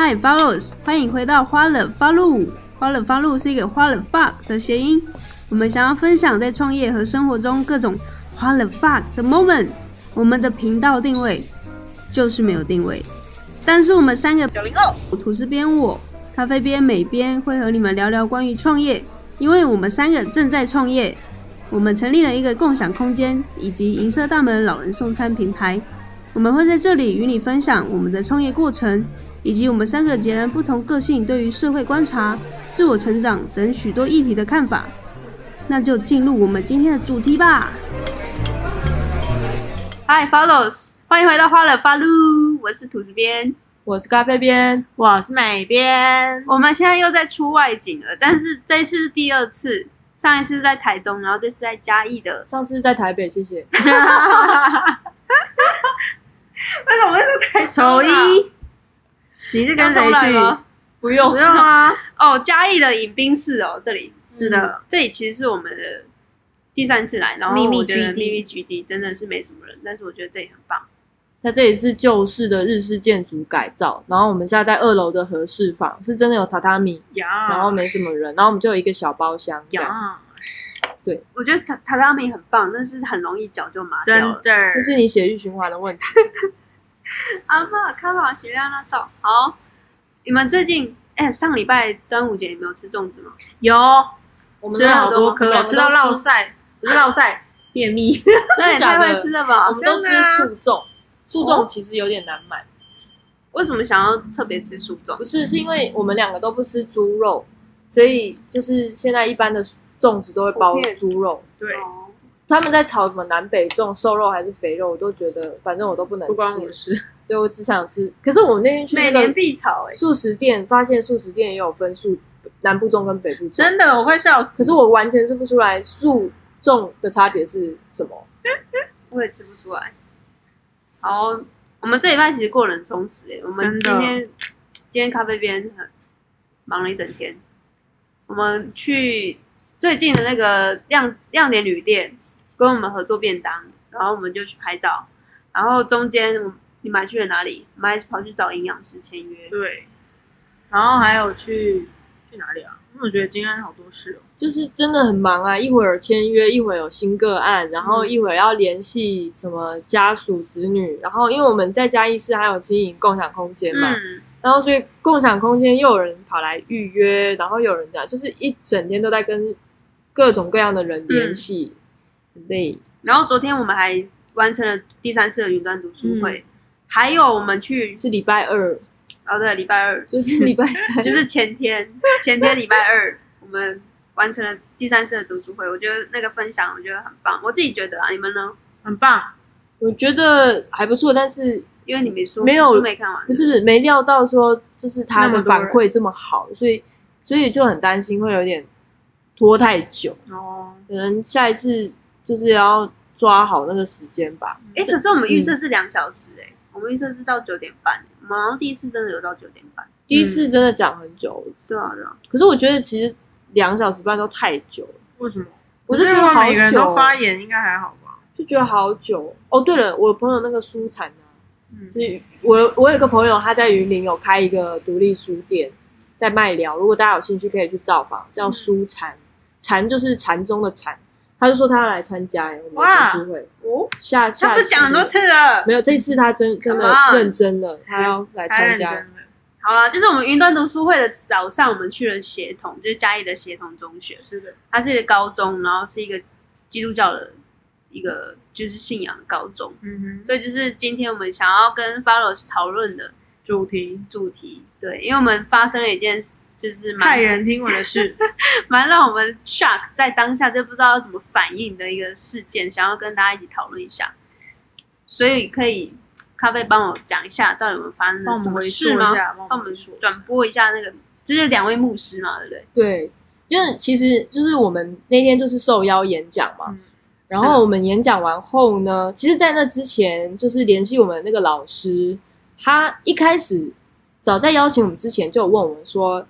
Hi follows，欢迎回到花了发露。花了发露是一个花了 fuck 的谐音。我们想要分享在创业和生活中各种花了 fuck 的 moment。我们的频道定位就是没有定位，但是我们三个九零后，吐司边我、咖啡边美边会和你们聊聊关于创业，因为我们三个正在创业。我们成立了一个共享空间以及银色大门老人送餐平台。我们会在这里与你分享我们的创业过程，以及我们三个截然不同个性对于社会观察、自我成长等许多议题的看法。那就进入我们今天的主题吧。Hi follows，欢迎回到花了发路，我是吐司边。我是咖啡边，我是美边。我们现在又在出外景了，但是这一次是第二次，上一次是在台中，然后这次在嘉义的。上次是在台北，谢谢。为什么会是台中丑啊？一，你是跟谁去？吗？不用不用啊。哦，嘉义的迎宾室哦，这里是的，这里其实是我们的第三次来，然后秘密我觉得 GD 秘密 GD 真的是没什么人，但是我觉得这里很棒。它这里是旧式的日式建筑改造，然后我们现在在二楼的和室房，是真的有榻榻米，呀然后没什么人，然后我们就有一个小包厢这样子。对，我觉得榻榻榻米很棒，但是很容易脚就麻掉真了。的这。是你血液循环的问题。阿妈，看好血压那照好。你们最近哎、上礼拜端午节有没有吃粽子吗？有我们吃了好多我颗，们吃到落落腮，不 是落晒，便秘。那也太会吃了吧我！们都吃素粽，素粽其实有点难买，为什么想要特别吃素粽不？是是因为我们两个都不吃猪肉，所以就是现在一般的粽子都会包猪肉。对，哦他们在炒什么南北粽，瘦肉还是肥肉，我都觉得反正我都不能不关我的吃。事。对我只想吃。可是我们那天去每年那个必炒哎、素食店，发现素食店也有分素南部粽跟北部粽。真的，我快笑死。可是我完全吃不出来素粽的差别是什么。我也吃不出来。好，我们这礼拜其实过得很充实诶。我们真的今天今天咖啡边很忙了一整天。我们去最近的那个亮亮点旅店跟我们合作便当，然后我们就去拍照，然后中间你们还去了哪里？我们还跑去找营养师签约。对，然后还有去去哪里啊？因为我觉得今天好多事哦。就是真的很忙啊，一会儿签约，一会儿有新个案，然后一会儿要联系什么家属、子女，然后因为我们在嘉义市还有经营共享空间嘛，嗯，然后所以共享空间又有人跑来预约，然后又有人这样，就是一整天都在跟各种各样的人联系，很累。然后昨天我们还完成了第三次的云端读书会，还有我们去是礼拜二，哦对，礼拜二就是礼拜三，就是前天，前天礼拜二，我们完成了第三次的读书会。我觉得那个分享，我觉得很棒。我自己觉得啊，你们呢？很棒，我觉得还不错，但是因为你没说，没有书没看完，不是不是没料到说就是他的反馈这么好，所以所以就很担心会有点拖太久，哦。可能下一次就是要抓好那个时间吧。哎、可是我们预设是两小时、哎、我们预设是到九点半，我们好像第一次真的有到九点半。第一次真的讲很久，对啊，对啊，可是我觉得其实两小时半都太久了，为什么？我就觉得好每个人都久，发言，应该还好吧？就觉得好久。哦，对了，我朋友那个书产啊，嗯就是我我有一个朋友他在云林有开一个独立书店，在卖聊，如果大家有兴趣可以去造访，叫书禅，禅就是禅宗的禅。他就说他要来参加哎，我们的读书会，哦，下下他不是讲很多次了。没有，这次他真真的认真了，他要来参加。好了，就是我们云端读书会的早上，我们去了协同，就是嘉义的协同中学。是的，它是一个高中，然后是一个基督教的一个就是信仰的高中。嗯哼所以就是今天我们想要跟 Follows 讨论的，主题主题，对，因为我们发生了一件就是蛮骇人听闻的事。蛮让我们 shock，在当下就不知道要怎么反应的一个事件，想要跟大家一起讨论一下。所以可以咖啡帮我讲一下，到底有没有发生了什么事吗？帮我们转播一下那个，就是两位牧师嘛，对不对？对，因为其实就是我们那天就是受邀演讲嘛，嗯然后我们演讲完后呢，其实，在那之前就是联系我们那个老师，他一开始早在邀请我们之前就有问我们说，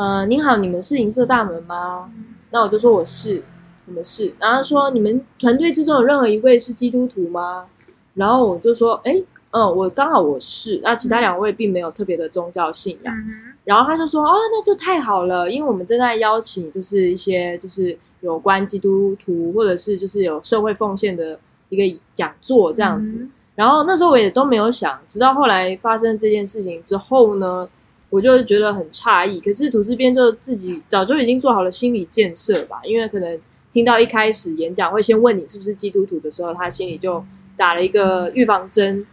呃，您好，你们是银色大门吗？那我就说我是，你们是。然后他说你们团队之中有任何一位是基督徒吗？然后我就说，哎，嗯，我刚好我是，那其他两位并没有特别的宗教信仰。嗯然后他就说：“哦，那就太好了，因为我们正在邀请，就是一些就是有关基督徒或者是就是有社会奉献的一个讲座这样子。嗯然后那时候我也都没有想，直到后来发生这件事情之后呢，我就觉得很诧异。可是吐司边就自己早就已经做好了心理建设吧，因为可能听到一开始演讲会先问你是不是基督徒的时候，他心里就打了一个预防针。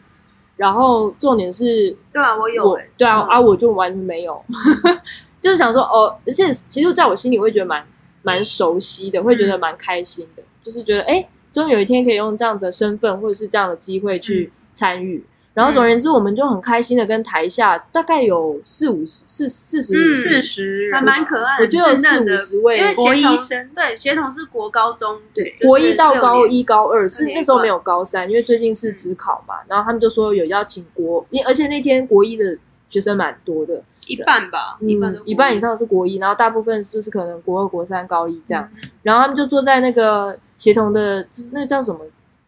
然后重点是对啊，我有对啊、嗯啊，我就完全没有，就是想说哦，而且其实在我心里会觉得蛮蛮熟悉的，会觉得蛮开心的，就是觉得哎，终于有一天可以用这样的身份或者是这样的机会去参与。然后总而言之，我们就很开心的跟台下大概有四五十、四四十四十还，蛮可爱的，我觉得四五十位因为国协同一生对协同是国高中，对，就是国一到高一、高二是那时候没有高三，因为最近是职考嘛，然后他们就说有邀请国，因而且那天国一的学生蛮多的，一半吧，一半嗯，一半以上是国一，然后大部分就是可能国二、国三、高一这样。嗯然后他们就坐在那个协同的，就是那叫什么？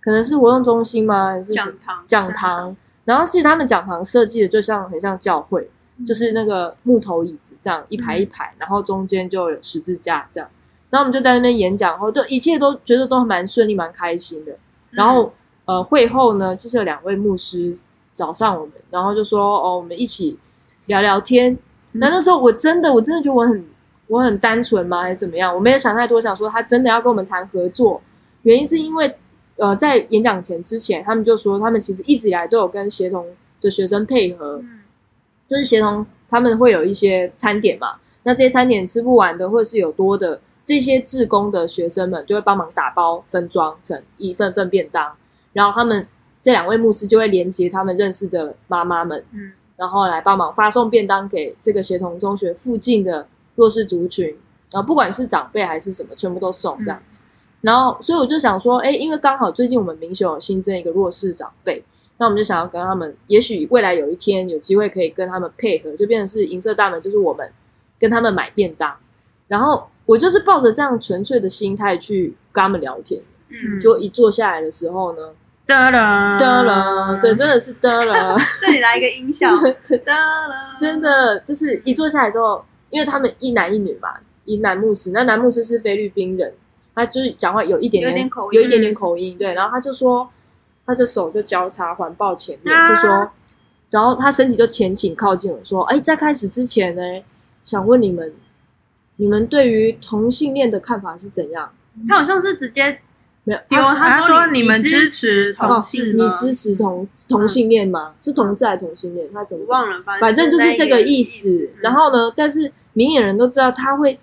可能是活动中心吗？还是讲堂讲堂？然后其实他们讲堂设计的就像很像教会，就是那个木头椅子这样一排一排，然后中间就有十字架这样。然后我们就在那边演讲后，就一切都觉得都蛮顺利、蛮开心的。然后、呃，会后呢，就是有两位牧师找上我们，然后就说哦，我们一起聊聊天。那那时候我真的，我真的觉得我很我很单纯吗，还是怎么样？我没有想太多，想说他真的要跟我们谈合作，原因是因为呃，在演讲前之前，他们就说他们其实一直以来都有跟协同的学生配合，嗯就是协同他们会有一些餐点嘛，那这些餐点吃不完的，或者是有多的，这些志工的学生们就会帮忙打包分装成一份份便当，然后他们这两位牧师就会连接他们认识的妈妈们，嗯然后来帮忙发送便当给这个协同中学附近的弱势族群，然后不管是长辈还是什么，全部都送这样子。然后，所以我就想说，哎，因为刚好最近我们民雄有新增一个弱势长辈，那我们就想要跟他们，也许未来有一天有机会可以跟他们配合，就变成是银色大门，就是我们跟他们买便当。然后我就是抱着这样纯粹的心态去跟他们聊天，嗯，就一坐下来的时候呢，哒啦得了，对，真的是得了。这里来一个音效，哒了，真的就是一坐下来之后，因为他们一男一女嘛，一男牧师，那男牧师是菲律宾人，他就是讲话有一点有点点口音有一点点口音，对，然后他就说，他的手就交叉环抱前面，啊就说，然后他身体就前倾靠近我说，哎，在开始之前呢，想问你们，你们对于同性恋的看法是怎样？他好像是直接没有，丢，他说说你们支支持同同性吗你支持同同性恋吗？是同志还是同性恋？他怎么忘了，反正就是这个意思。然后呢，但是明眼人都知道他会，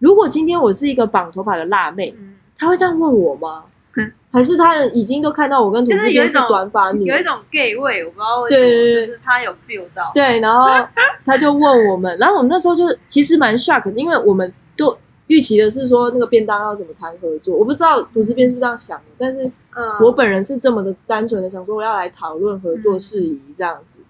如果今天我是一个绑头发的辣妹，嗯。他会这样问我吗？嗯？还是他已经都看到我跟土司边是短发女？有一种 gay 味，我不知道为什么，就是他有 feel 到，对，然后 他就问我们，然后我们那时候就其实蛮 shock，的因为我们都预期的是说那个便当要怎么谈合作，我不知道土司边是不是这样想的，但是嗯，我本人是这么的单纯的想说我要来讨论合作事宜这样子，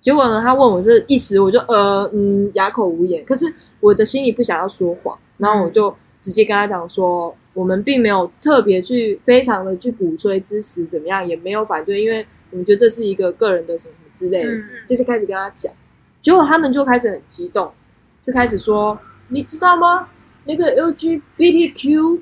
结果呢，他问我是一时我就呃嗯哑口无言，可是我的心里不想要说谎，然后我就直接跟他讲说，我们并没有特别去非常的去鼓吹支持怎么样，也没有反对，因为我们觉得这是一个个人的什么之类的，嗯就是开始跟他讲，结果他们就开始很激动，就开始说，你知道吗？那个 LGBTQ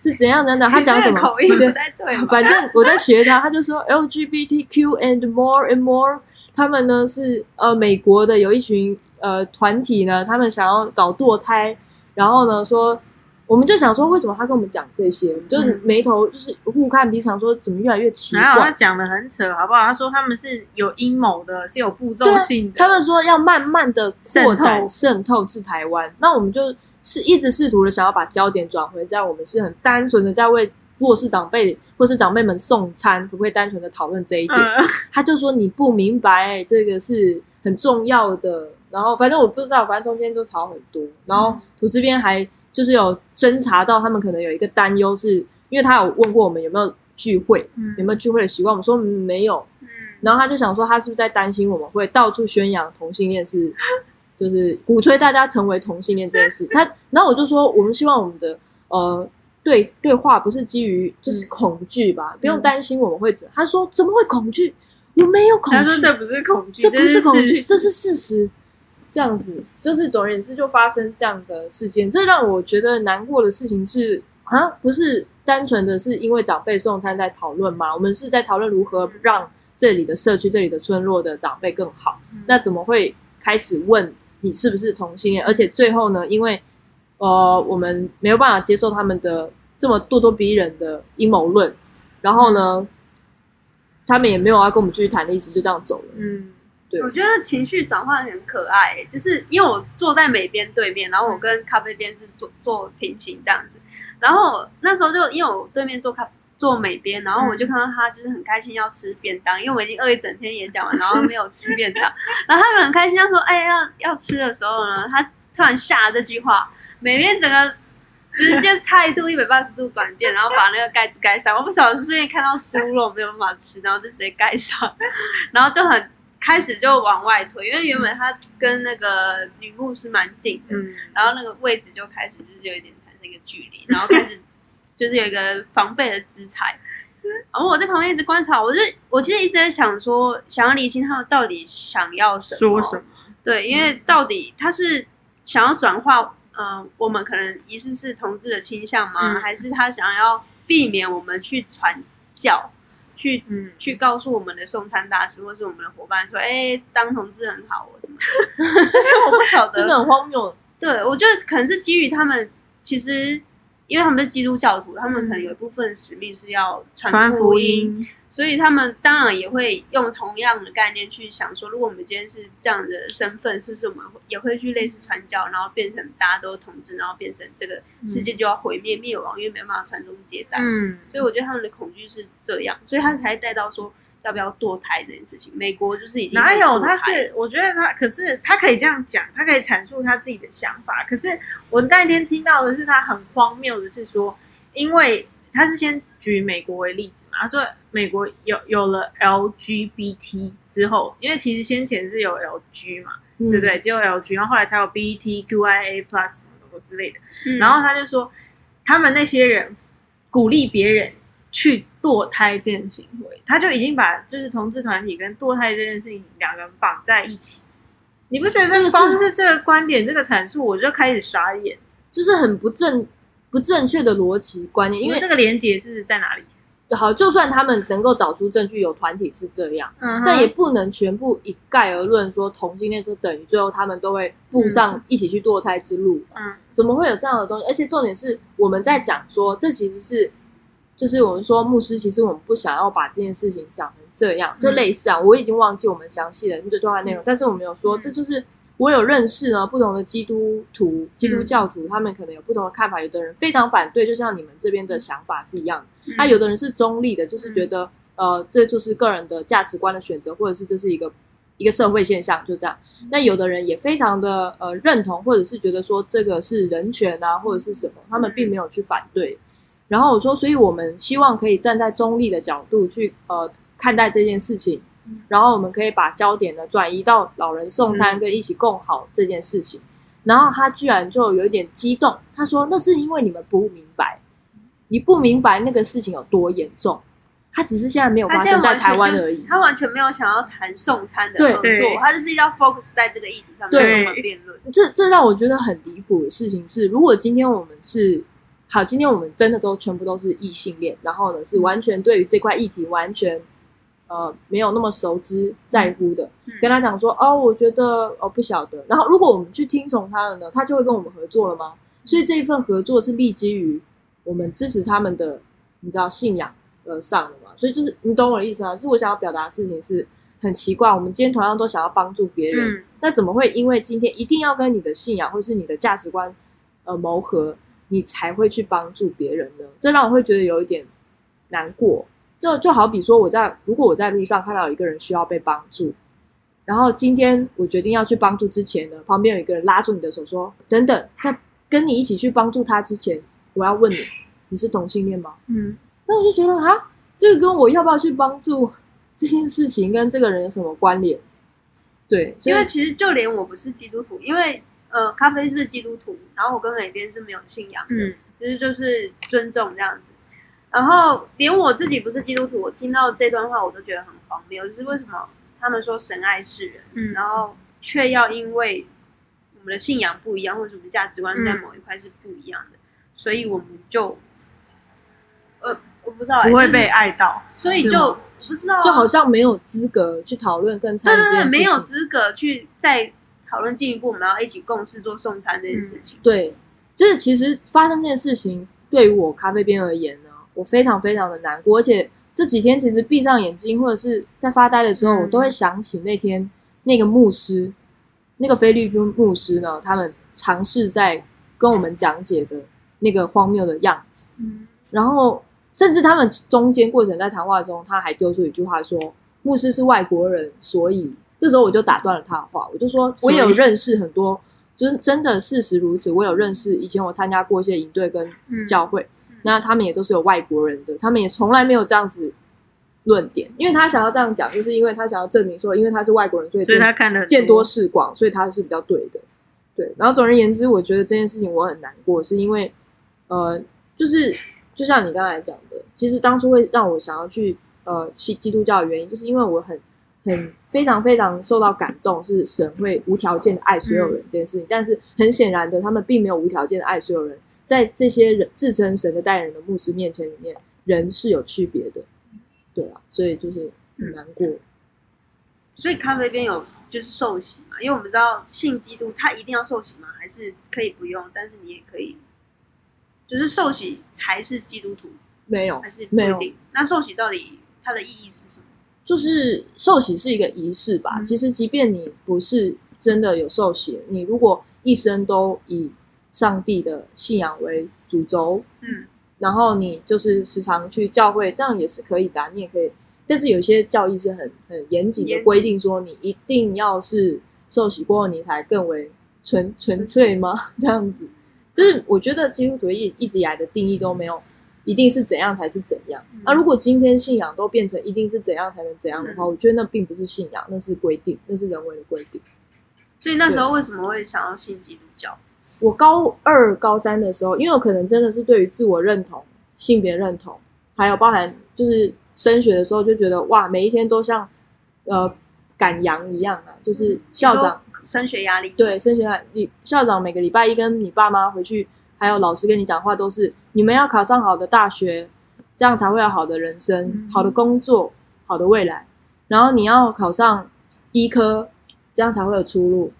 是怎样怎样，他讲什么？口音对不太对？反正我在学他，他就说 LGBTQ and more and more，他们呢是呃美国的有一群呃团体呢，他们想要搞堕胎，然后呢说，我们就想说为什么他跟我们讲这些，就是眉头就是互看鼻场，说怎么越来越奇然后他。讲的很扯，好不好？他说他们是有阴谋的，是有步骤性的。他们说要慢慢的扩展渗渗透至台湾，那我们就是一直试图的想要把焦点转回在我们是很单纯的在为弱势长辈或是长辈们送餐，可不可以单纯的讨论这一点？嗯他就说你不明白，这个是很重要的。然后反正我不知道，反正中间都吵很多。然后土司边还就是有侦查到他们可能有一个担忧是，因为他有问过我们有没有聚会，嗯有没有聚会的习惯，我们说、嗯没有。嗯然后他就想说，他是不是在担心我们会到处宣扬同性恋是，就是鼓吹大家成为同性恋这件事。他，然后我就说，我们希望我们的呃对对话不是基于就是恐惧吧，不用担心我们会怎。他说怎么会恐惧？我没有恐惧。他说这不是恐惧，这不是恐惧，这是事实。这样子，就是总而言之，就发生这样的事件。这让我觉得难过的事情是啊，不是单纯的是因为长辈送餐在讨论吗？我们是在讨论如何让这里的社区、这里的村落的长辈更好。那怎么会开始问你是不是同性恋？而且最后呢，因为呃，我们没有办法接受他们的这么咄咄逼人的阴谋论，然后呢，他们也没有要跟我们继续谈的意思，就这样走了。嗯，对。我觉得情绪转换很可爱、欸就是因为我坐在美边对面，然后我跟咖啡边是坐坐平行这样子，然后那时候就因为我对面坐咖坐美边，然后我就看到他就是很开心要吃便当，因为我已经饿一整天演讲完，然后没有吃便当，然后他们很开心，他说哎要要吃的时候呢，他突然下了这句话，美边整个。直接态度一百八十度转变，然后把那个盖子盖上。我不晓得是因为看到猪肉没有办法吃，然后就直接盖上，然后就很开始就往外推，因为原本他跟那个女牧师蛮近的，嗯，然后那个位置就开始就是有一点产生一个距离，然后开始就是有一个防备的姿态。然后我在旁边一直观察，我就我其实一直在想说，想要理清他们到底想要什么，说什么？对，因为到底他是想要转化，嗯、我们可能疑似是同志的倾向吗？嗯还是他想要避免我们去传教，去嗯，去告诉我们的送餐大师或是我们的伙伴说，哎、当同志很好，我什么的？但是我不晓得，真的很荒谬。对，我觉得可能是基于他们其实。因为他们是基督教徒，他们可能有一部分使命是要传传福音，音，所以他们当然也会用同样的概念去想说，如果我们今天是这样的身份，是不是我们也会去类似传教，然后变成大家都同志，然后变成这个世界就要毁灭灭亡，因为没办法传宗接代。嗯，所以我觉得他们的恐惧是这样，所以他才带到说要不要堕胎这件事情。美国就是已经哪有？他是，我觉得他，可是他可以这样讲，他可以阐述他自己的想法。可是我那天听到的是，他很荒谬的是说，因为他是先举美国为例子嘛，他说美国有有了 LGBT 之后，因为其实先前是有 LG 嘛，对对不对？只有 LG，然后后来才有 BTQIA Plus 什么之类的。嗯然后他就说，他们那些人鼓励别人去堕胎这件行为，他就已经把就是同志团体跟堕胎这件事情两个人绑在一起。你不觉得这个光是这个观点、这个阐述，我就开始傻眼？就是很不正不正确的逻辑观念，因为这个连接是在哪里？好，就算他们能够找出证据，有团体是这样，嗯但也不能全部一概而论说同性恋就等于最后他们都会步上一起去堕胎之路。嗯怎么会有这样的东西？而且重点是我们在讲说，这其实是就是我们说牧师，其实我们不想要把这件事情讲成这样，就类似啊，我已经忘记我们详细的那个对话内容，但是我们有说，嗯这就是我有认识呢不同的基督徒、基督教徒，他们可能有不同的看法，有的人非常反对，就像你们这边的想法是一样那、有的人是中立的，就是觉得、呃，这就是个人的价值观的选择，或者是这是一个一个社会现象，就这样。那有的人也非常的呃认同，或者是觉得说这个是人权啊，或者是什么，他们并没有去反对。然后我说，所以我们希望可以站在中立的角度去呃看待这件事情，然后我们可以把焦点呢转移到老人送餐跟一起共好这件事情。然后他居然就有一点激动，他说：“那是因为你们不明白，你不明白那个事情有多严重。他只是现在没有发生在台湾而已。他完全没有想要谈送餐的对合作，他就是要 focus 在这个议题上面对跟我们辩论。这这让我觉得很离谱的事情是，如果今天我们是好，今天我们真的都全部都是异性恋，然后呢是完全对于这块议题完全呃没有那么熟知在乎的，嗯跟他讲说哦，我觉得哦不晓得，然后如果我们去听从他了呢，他就会跟我们合作了吗？所以这一份合作是立基于我们支持他们的，你知道信仰而上的嘛？所以就是你懂我的意思吗？就是我想要表达的事情是很奇怪，我们今天同样都想要帮助别人，嗯那怎么会因为今天一定要跟你的信仰或是你的价值观呃谋合，你才会去帮助别人呢？这让我会觉得有一点难过。就就好比说，我在如果我在路上看到有一个人需要被帮助，然后今天我决定要去帮助之前呢，旁边有一个人拉住你的手说：“等等，在跟你一起去帮助他之前，我要问你，你是同性恋吗？”嗯那我就觉得啊，这个跟我要不要去帮助这件事情跟这个人有什么关联？对，因为其实就连我不是基督徒，因为呃，咖啡是基督徒，然后我跟美边是没有信仰的，嗯其实就是尊重这样子。然后连我自己不是基督徒，我听到这段话我都觉得很荒谬，就是为什么他们说神爱世人，嗯然后却要因为我们的信仰不一样，或者我们价值观在嗯某一块是不一样的，所以我们就，呃，我不知道、欸，不会被爱到，所以就不知道啊、就好像没有资格去讨论跟参与这件事情。没有资格去再讨论进一步，我们要一起共事做送餐这件事情。对，就是其实发生这件事情，对于我咖啡边而言呢，我非常非常的难过，而且这几天其实闭上眼睛或者是在发呆的时候，嗯我都会想起那天那个牧师，那个菲律宾牧师呢，他们尝试在跟我们讲解的那个荒谬的样子，嗯然后甚至他们中间过程在谈话中，他还丢出一句话说：“牧师是外国人，所以这时候我就打断了他的话，我就说我也有认识很多，真真的事实如此，我有认识以前我参加过一些营队跟嗯教会，那他们也都是有外国人的，他们也从来没有这样子论点，因为他想要这样讲，就是因为他想要证明说，因为他是外国人，所以所以他看了很见多识广，所以他是比较对的。对，然后总而言之，我觉得这件事情我很难过，是因为呃，就是就像你刚才讲的，其实当初会让我想要去呃信基督教的原因，就是因为我很很非常非常受到感动，是神会无条件的爱所有人这件事情。但是很显然的，他们并没有无条件的爱所有人，在这些人自称神的代言人的牧师面前里面，人是有区别的，对啊，所以就是很难过。所以咖啡边有就是受洗嘛，因为我们知道信基督他一定要受洗吗？还是可以不用？但是你也可以，就是受洗才是基督徒，没有，还是不没有？那受洗到底它的意义是什么？就是受洗是一个仪式吧。嗯其实，即便你不是真的有受洗，你如果一生都以上帝的信仰为主轴，嗯，然后你就是时常去教会，这样也是可以的啊、你也可以，但是有些教义是很很严谨的规定，说你一定要是受洗过后，你才更为纯纯粹吗？这样子，就是我觉得基督徒一一直以来的定义都没有一定是怎样才是怎样。嗯那、如果今天信仰都变成一定是怎样才能怎样的话，嗯我觉得那并不是信仰，那是规定，那是人为的规定。所以那时候为什么会想要信基督教？我高二、高三的时候，因为我可能真的是对于自我认同、性别认同，还有包含就是升学的时候，就觉得哇，每一天都像呃赶羊一样啊，就是校长升学压力，对升学压力校长每个礼拜一跟你爸妈回去，还有老师跟你讲话，都是你们要考上好的大学，这样才会有好的人生、嗯好的工作、好的未来。然后你要考上医科，这样才会有出路。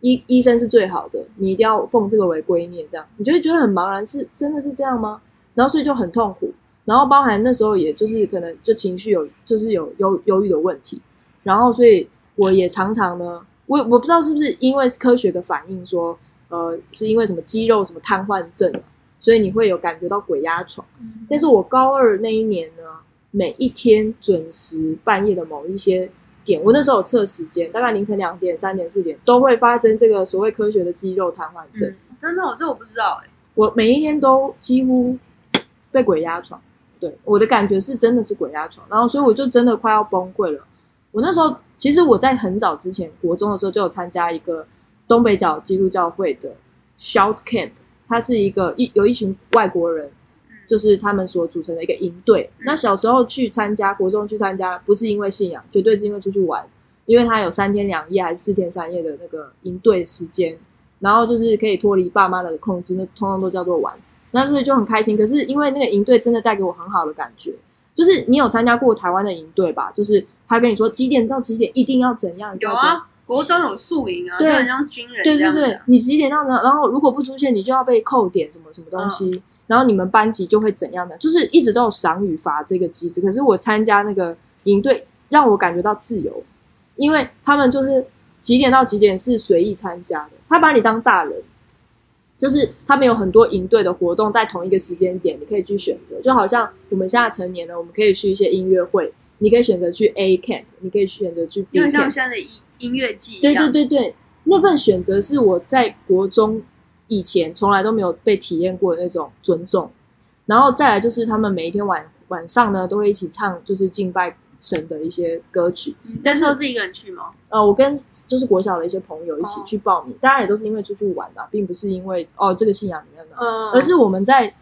医医生是最好的，你一定要奉这个为圭臬，这样你就会觉得很茫然，是真的是这样吗？然后所以就很痛苦，然后包含那时候也就是可能就情绪有就是有忧忧郁的问题，然后所以我也常常呢，我我不知道是不是因为科学的反应说，呃，是因为什么肌肉什么瘫痪症啊，所以你会有感觉到鬼压床。嗯但是我高二那一年呢，每一天准时半夜的某一些点，我那时候有测时间，大概凌晨两点、三点、四点都会发生这个所谓科学的肌肉瘫痪症。嗯真的、哦，这我不知道哎、我每一天都几乎被鬼压床，对我的感觉是真的是鬼压床，然后所以我就真的快要崩溃了。我那时候其实我在很早之前，国中的时候就有参加一个东北角基督教会的 Shout Camp，它是一个一有一群外国人，就是他们所组成的一个营队。那小时候去参加，国中去参加，不是因为信仰，绝对是因为出去玩，因为它有三天两夜还是四天三夜的那个营队时间，然后就是可以脱离爸妈的控制，那通通都叫做玩。那所以就很开心。可是因为那个营队真的带给我很好的感觉，就是你有参加过台湾的营队吧？就是他跟你说几点到几点一定要怎样，一定有要怎样啊，国中有宿营啊，对就很像军人对对对你几点到呢？然后如果不出现，你就要被扣点什么什么东西，嗯然后你们班级就会怎样的，就是一直都有赏与罚这个机制。可是我参加那个营队，让我感觉到自由，因为他们就是几点到几点是随意参加的，他把你当大人。就是他们有很多营队的活动，在同一个时间点，你可以去选择。就好像我们现在成年了，我们可以去一些音乐会，你可以选择去 A camp，你可以选择去 B camp，像现在的音音乐季对。对对对，那份选择是我在国中以前从来都没有被体验过的那种尊重。然后再来就是他们每一天晚晚上呢都会一起唱就是敬拜神的一些歌曲。你那时候自己一个人去吗？呃，我跟就是国小的一些朋友一起哦去报名，大家也都是因为出去玩啊，并不是因为哦这个信仰怎么样的，嗯，而是我们在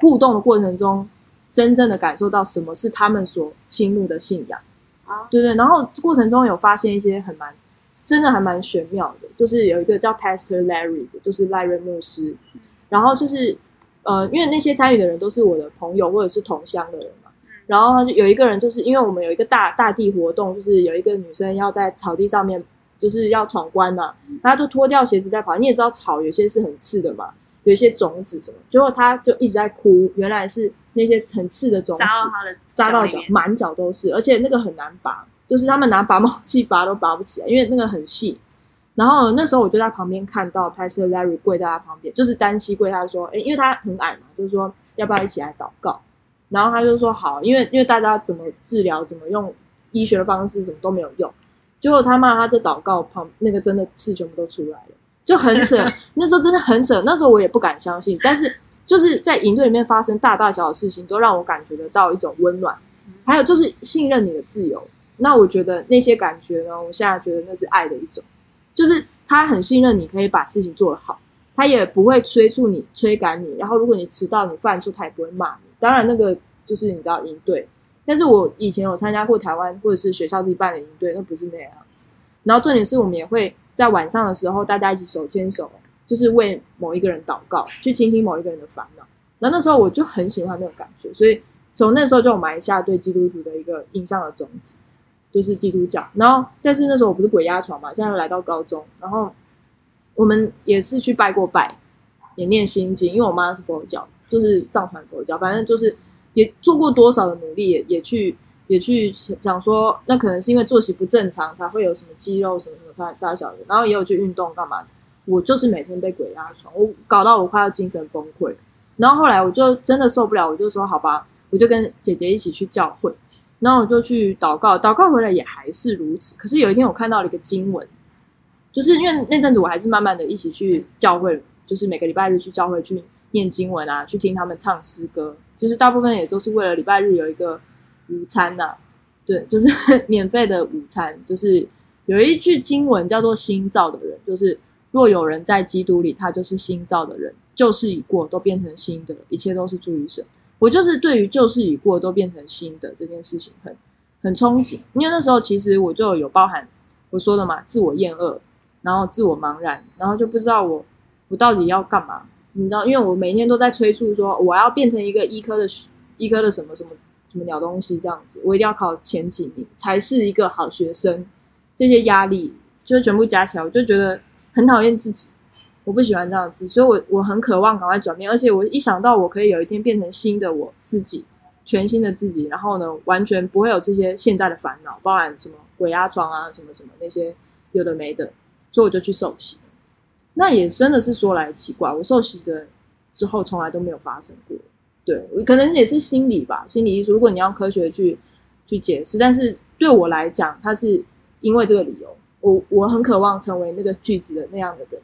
互动的过程中，真正的感受到什么是他们所倾慕的信仰。啊。对对，然后过程中有发现一些很蛮，真的还蛮玄妙的，就是有一个叫 Pastor Larry 的，就是赖瑞牧师，然后就是呃，因为那些参与的人都是我的朋友或者是同乡的人嘛，然后他就有一个人就是因为我们有一个大大地活动，就是有一个女生要在草地上面就是要闯关嘛，她就脱掉鞋子在跑，你也知道草有些是很刺的嘛，有一些种子什么，结果他就一直在哭，原来是那些很刺的种子扎到他的扎到脚，满脚都是，而且那个很难拔，就是他们拿拔毛器拔都拔不起来，因为那个很细。然后那时候我就在旁边看到 Pastor Larry 跪在他旁边，就是单膝跪，他说：“哎，因为他很矮嘛，就是说要不要一起来祷告？”然后他就说：“好，因为因为大家怎么治疗，怎么用医学的方式，什么都没有用。”结果他妈他就祷告旁那个真的刺全部都出来了，就很扯。那时候真的很扯，那时候我也不敢相信，但是就是在营队里面发生大大小小的事情，都让我感觉得到一种温暖，还有就是信任你的自由。那我觉得那些感觉呢，我现在觉得那是爱的一种，就是他很信任你可以把事情做得好，他也不会催促你、催赶你。然后如果你迟到、你犯错，他也不会骂你。当然那个就是你知道营队，但是我以前有参加过台湾或者是学校自己办的营队，那不是那样子。然后重点是我们也会在晚上的时候，大家一起手牵手，就是为某一个人祷告，去倾听某一个人的烦恼。然后那时候我就很喜欢那种感觉，所以从那时候就有埋下对基督徒的一个印象的种子，就是基督教。然后但是那时候我不是鬼压床嘛，现在又来到高中，然后我们也是去拜过拜，也念心经，因为我妈是佛教，就是藏传佛教，反正就是也做过多少的努力，也也去也去想说，那可能是因为作息不正常，才会有什么肌肉什么发发小的，然后也有去运动干嘛。我就是每天被鬼压床，我搞到我快要精神崩溃。然后后来我就真的受不了，我就说好吧，我就跟姐姐一起去教会，然后我就去祷告，祷告回来也还是如此。可是有一天我看到了一个经文，就是因为那阵子我还是慢慢的一起去教会，就是每个礼拜日去教会去念经文啊，去听他们唱诗歌。其实大部分也都是为了礼拜日有一个午餐呐、对，就是 免费的午餐。就是有一句经文叫做“新造的人”，就是若有人在基督里，他就是新造的人，旧事已过，都变成新的，一切都是出于神。我就是对于旧事已过都变成新的这件事情很很憧憬，因为那时候其实我就有包含我说的嘛，自我厌恶，然后自我茫然，然后就不知道我我到底要干嘛，你知道，因为我每天都在催促说我要变成一个医科的医科的什么什么什么鸟东西这样子，我一定要考前几名才是一个好学生，这些压力就全部加起来，我就觉得很讨厌自己。我不喜欢这样子，所以我我很渴望赶快转变，而且我一想到我可以有一天变成新的我自己，全新的自己，然后呢，完全不会有这些现在的烦恼，包含什么鬼压床啊，什么什么那些有的没的，所以我就去受洗。那也真的是说来奇怪，我受洗的之后从来都没有发生过。对，可能也是心理吧，心理艺术。如果你要科学去去解释，但是对我来讲，它是因为这个理由，我我很渴望成为那个句子的那样的人。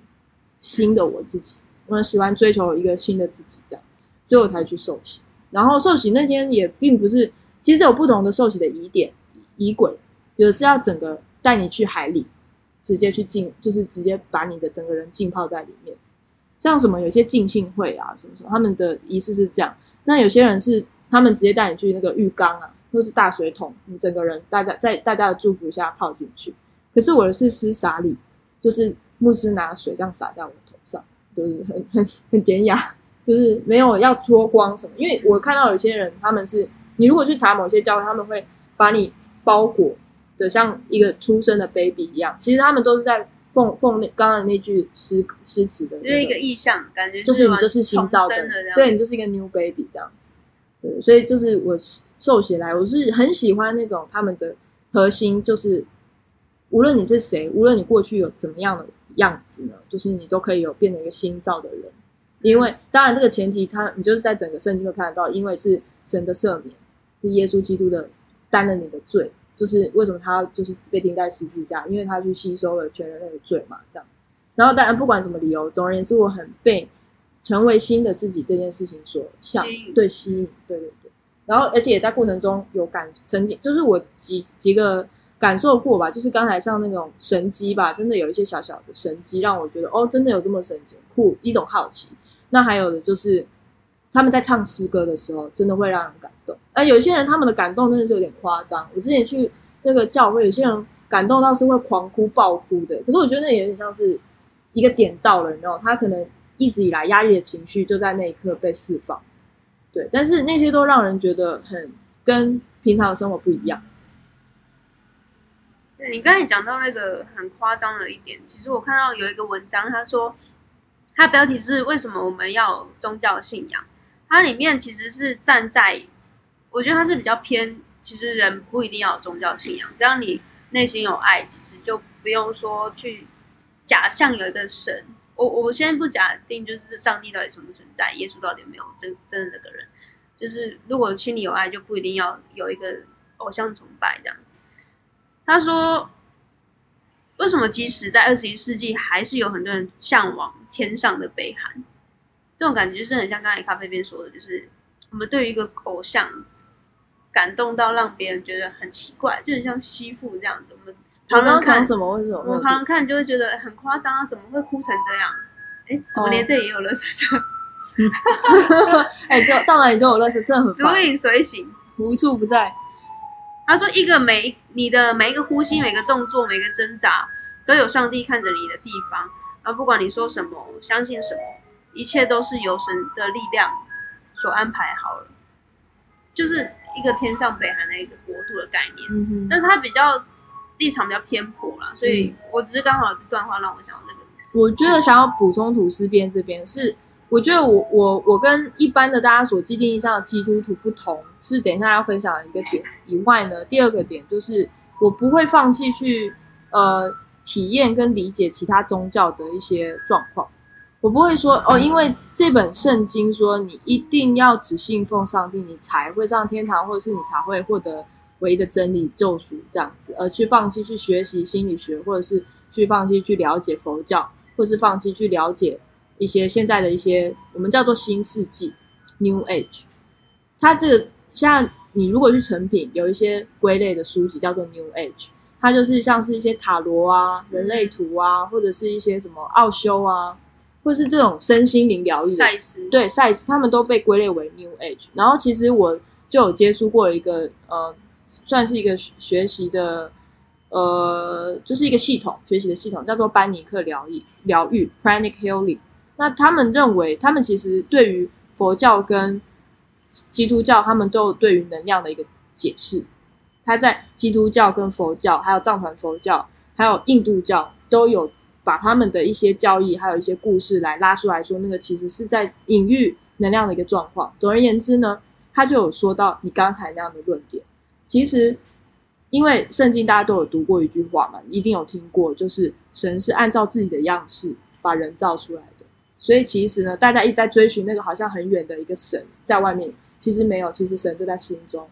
新的我自己，我很喜欢追求一个新的自己，这样，所以我才去受洗。然后受洗那天也并不是，其实有不同的受洗的疑点、疑鬼，有的是要整个带你去海里，直接去浸，就是直接把你的整个人浸泡在里面。像什么有些浸信会啊，什么什么，他们的仪式是这样。那有些人是他们直接带你去那个浴缸啊，或是大水桶，你整个人大家在大家的祝福下泡进去。可是我的是施洒礼，就是牧师拿水这样洒在我头上，就是很很很典雅，就是没有要脱光什么。因为我看到有些人他们是，你如果去查某些教会，他们会把你包裹的像一个出生的 baby 一样，其实他们都是在奉奉那刚刚那句诗诗词的、那就是一个意象，感觉就是你就是新造的的，对你就是一个 new baby 这样子。对，所以就是我受洗来，我是很喜欢那种他们的核心，就是无论你是谁，无论你过去有怎么样的样子呢，就是你都可以有变成一个新造的人。因为当然这个前提他，你就是在整个圣经都看得到，因为是神的赦免，是耶稣基督的担了你的罪，就是为什么他就是被钉在十字架，因为他去吸收了全人类的罪嘛，这样。然后当然不管什么理由，总而言之，我很被成为新的自己这件事情所向吸对吸引，对对对。然后而且也在过程中有感曾经就是我几几个感受过吧，就是刚才像那种神机吧，真的有一些小小的神机让我觉得哦，真的有这么神奇酷一种好奇。那还有的就是他们在唱诗歌的时候，真的会让人感动。而有些人他们的感动真的是有点夸张。我之前去那个教会，有些人感动到是会狂哭爆哭的。可是我觉得那有点像是一个点到了，你知道，他可能一直以来压抑的情绪就在那一刻被释放。对，但是那些都让人觉得很跟平常的生活不一样。对你刚才讲到那个很夸张的一点，其实我看到有一个文章，他说，它标题是为什么我们要宗教信仰？它里面其实是站在，我觉得它是比较偏，其实人不一定要有宗教信仰，只要你内心有爱，其实就不用说去假象有一个神。我我先不假定就是上帝到底存不存在，耶稣到底有没有真真的那个人，就是如果心里有爱，就不一定要有一个偶像崇拜这样子。他说：“为什么即使在二十一世纪，还是有很多人向往天上的北韩？这种感觉就是很像刚才咖啡边说的，就是我们对于一个偶像感动到让别人觉得很奇怪，就很像吸附这样子。旁人看什么？为什么？我们旁人看就会觉得很夸张啊！怎么会哭成这样？哎，怎么连这也有乐色车？哎，就到哪里都有乐色，真的很如影随形，无处不在。”他说：“一个每你的每一个呼吸、每个动作、每个挣扎，都有上帝看着你的地方。而不管你说什么、相信什么，一切都是由神的力量所安排好了。就是一个天上北韩的一个国度的概念。嗯哼。但是它比较立场比较偏颇啦，所以我只是刚好这段话让我想到这个。我觉得想要补充吐司边这边是。”我觉得我我我跟一般的大家所既定印象的基督徒不同，是等一下要分享的一个点以外呢，第二个点就是我不会放弃去呃体验跟理解其他宗教的一些状况，我不会说哦，因为这本圣经说你一定要只信奉上帝，你才会上天堂，或者是你才会获得唯一的真理救赎这样子，而去放弃去学习心理学，或者是去放弃去了解佛教，或是放弃去了解。一些现在的一些我们叫做新世纪 （New Age），它这个像你如果去成品有一些归类的书籍叫做 New Age，它就是像是一些塔罗啊、人类图啊，或者是一些什么奥修啊，或是这种身心灵疗愈赛斯，对赛斯，他们都被归类为 New Age。然后其实我就有接触过一个呃，算是一个学习的呃，就是一个系统学习的系统，叫做班尼克疗愈疗愈 （Pranic Healing）。那他们认为，他们其实对于佛教跟基督教，他们都有对于能量的一个解释。他在基督教跟佛教，还有藏传佛教，还有印度教，都有把他们的一些教义，还有一些故事来拉出来说，那个其实是在隐喻能量的一个状况。总而言之呢，他就有说到你刚才那样的论点。其实，因为圣经大家都有读过一句话嘛，一定有听过，就是神是按照自己的样式把人造出来的。所以其实呢，大家一直在追寻那个好像很远的一个神在外面，其实没有，其实神就在心中。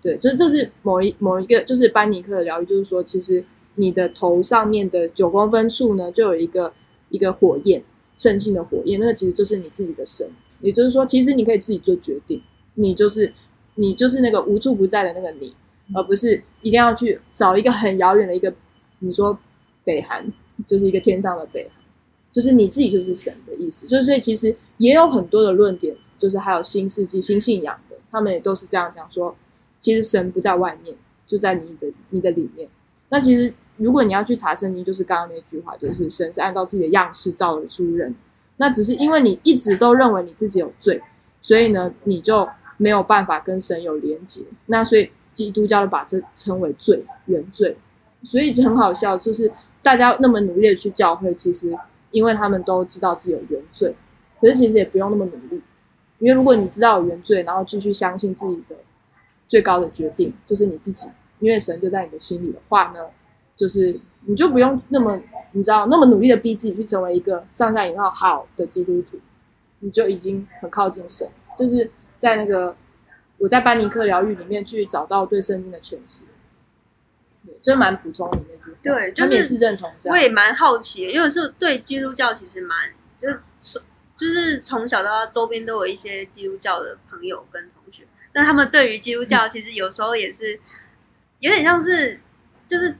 对，就是这是某一某一个，就是班尼克的疗愈，就是说，其实你的头上面的九公分处呢，就有一个一个火焰，圣性的火焰，那个其实就是你自己的神。也就是说，其实你可以自己做决定，你就是你就是那个无处不在的那个你，而不是一定要去找一个很遥远的一个，你说北韩就是一个天上的北韩。就是你自己就是神的意思，就是所以其实也有很多的论点，就是还有新世纪新信仰的，他们也都是这样讲说，其实神不在外面，就在你的你的里面。那其实如果你要去查圣经，就是刚刚那句话，就是神是按照自己的样式造了出人。那只是因为你一直都认为你自己有罪，所以呢，你就没有办法跟神有连结。那所以基督教就把这称为罪原罪，所以就很好笑，就是大家那么努力的去教会，其实。因为他们都知道自己有原罪，可是其实也不用那么努力，因为如果你知道有原罪，然后继续相信自己的最高的决定就是你自己，因为神就在你的心里的话呢，就是你就不用那么你知道那么努力的逼自己去成为一个上下引号好的基督徒，你就已经很靠近神，就是在那个我在班尼克疗愈里面去找到对圣经的诠释。真蛮补充的那句，对，他们也是认同这样。我也蛮好奇，因为是对基督教其实蛮，就是就是从小到大周边都有一些基督教的朋友跟同学，但他们对于基督教其实有时候也是有点像是，就是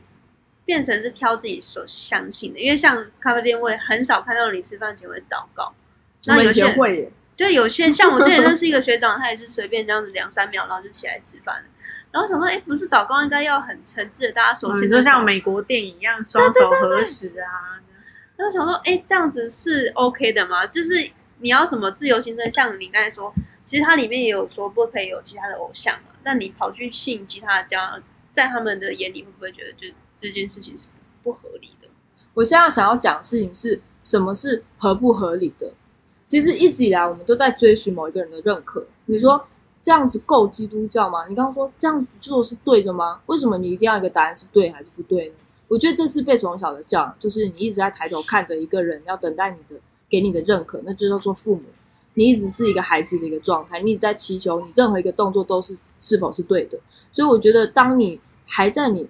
变成是挑自己所相信的。因为像咖啡店，我也很少看到你吃饭前会祷告。那有些会，就有些像我之前认识一个学长，他也是随便这样子两三秒，然后就起来吃饭了。然后想说，哎，不是祷告应该要很诚挚的，大家手牵着手，哦就像美国电影一样，双手合十啊。然后想说，哎，这样子是 OK 的吗？就是你要怎么自由行政？像你刚才说，其实它里面也有说不可以有其他的偶像嘛。那你跑去信其他的教，在他们的眼里会不会觉得，就这件事情是不合理的？我现在想要讲的事情是什么是合不合理的？其实一直以来我们都在追寻某一个人的认可。你说这样子够基督教吗？你刚刚说这样子做是对的吗？为什么你一定要一个答案是对还是不对呢？我觉得这是被从小的教，就是你一直在抬头看着一个人，要等待你的给你的认可，那就叫做父母。你一直是一个孩子的一个状态，你一直在祈求你任何一个动作都是是否是对的。所以我觉得，当你还在你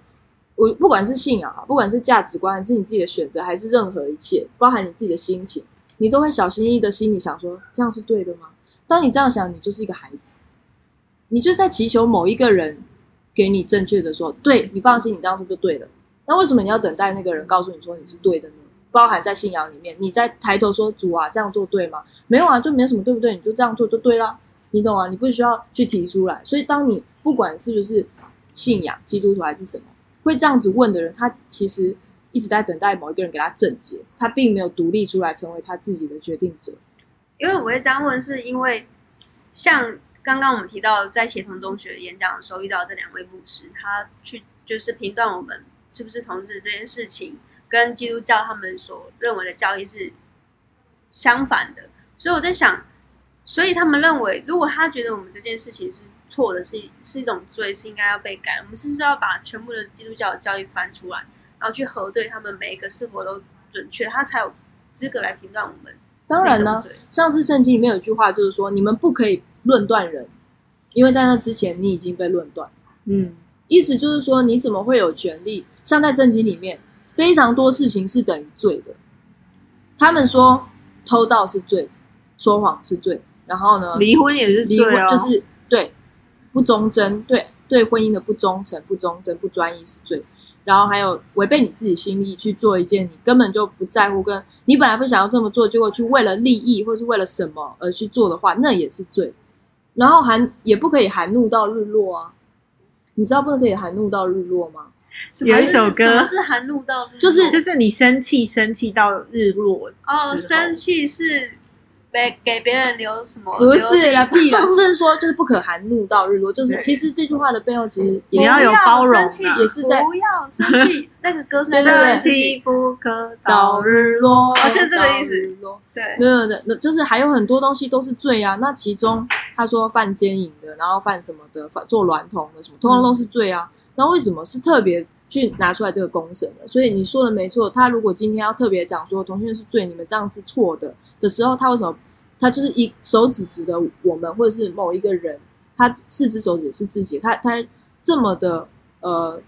我不管是信仰啊，不管是价值观，还是你自己的选择，还是任何一切，包含你自己的心情，你都会小心翼翼的心里想说，这样是对的吗？当你这样想，你就是一个孩子，你就在祈求某一个人给你正确的说，对你放心，你这样做就对了。那为什么你要等待那个人告诉你说你是对的呢？包含在信仰里面，你在抬头说主啊，这样做对吗？没有啊，就没有什么对不对，你就这样做就对啦，你懂吗？你不需要去提出来。所以，当你不管是不是信仰基督徒还是什么，会这样子问的人，他其实一直在等待某一个人给他正解，他并没有独立出来成为他自己的决定者。因为我会这样问，是因为像刚刚我们提到在协同中学演讲的时候遇到这两位牧师，他去就是评断我们是不是同志这件事情，跟基督教他们所认为的教义是相反的。所以我在想，所以他们认为，如果他觉得我们这件事情是错的，是是一种罪，是应该要被改，我们是不是要把全部的基督教的教义翻出来，然后去核对他们每一个是否都准确，他才有资格来评断我们。当然呢，像是圣经里面有一句话，就是说你们不可以论断人，因为在那之前你已经被论断。嗯，意思就是说，你怎么会有权利？像在圣经里面，非常多事情是等于罪的。他们说偷盗是罪，说谎是罪，然后呢，离婚也是离罪哦，婚就是对不忠贞，对对婚姻的不忠诚、不忠贞、不专一是罪。然后还有违背你自己心意去做一件你根本就不在乎，跟你本来不想要这么做，结果去为了利益或是为了什么而去做的话，那也是罪。然后还也不可以含怒到日落啊！你知道不可以含怒到日落吗？有一首歌什么是含怒到日落？就是就是你生气生气到日落哦，生气是给给别人留什么？不是啦，留地屁啦，是说就是不可含怒到日落，就是其实这句话的背后其实也是你要有包容啊生气也是在不要生气。那个歌是对对对生气不可到到日落，哦就是这个意思对没有的，那就是还有很多东西都是罪啊。那其中他说犯奸淫的，然后犯什么的，犯做娈童的什么，通通都是罪啊。那为什么是特别去拿出来这个公审的？所以你说的没错，他如果今天要特别讲说同性恋是罪，你们这样是错的的时候，他为什么他就是一手指指的我们，或者是某一个人，他四只手指是自己，他他这么的呃。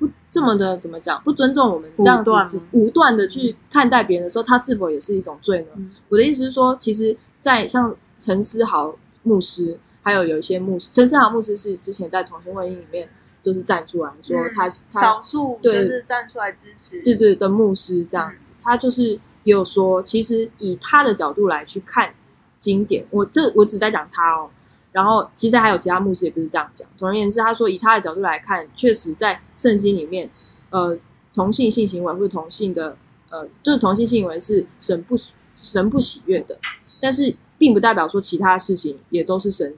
不这么的怎么讲？不尊重我们这样子武断的去看待别人的时候，他是否也是一种罪呢？嗯我的意思是说，其实，在像陈思豪牧师，还有有一些牧师，陈思豪牧师是之前在同性婚姻里面就是站出来说嗯他、他少数就是站出来支持。对对的牧师这样子，他就是也有说，其实以他的角度来去看经典，我这我只在讲他哦。然后其实还有其他牧师也不是这样讲。总而言之，他说以他的角度来看，确实在圣经里面，呃，同性性行为或者同性的呃，就是同性性行为是神不神不喜悦的，但是并不代表说其他事情也都是神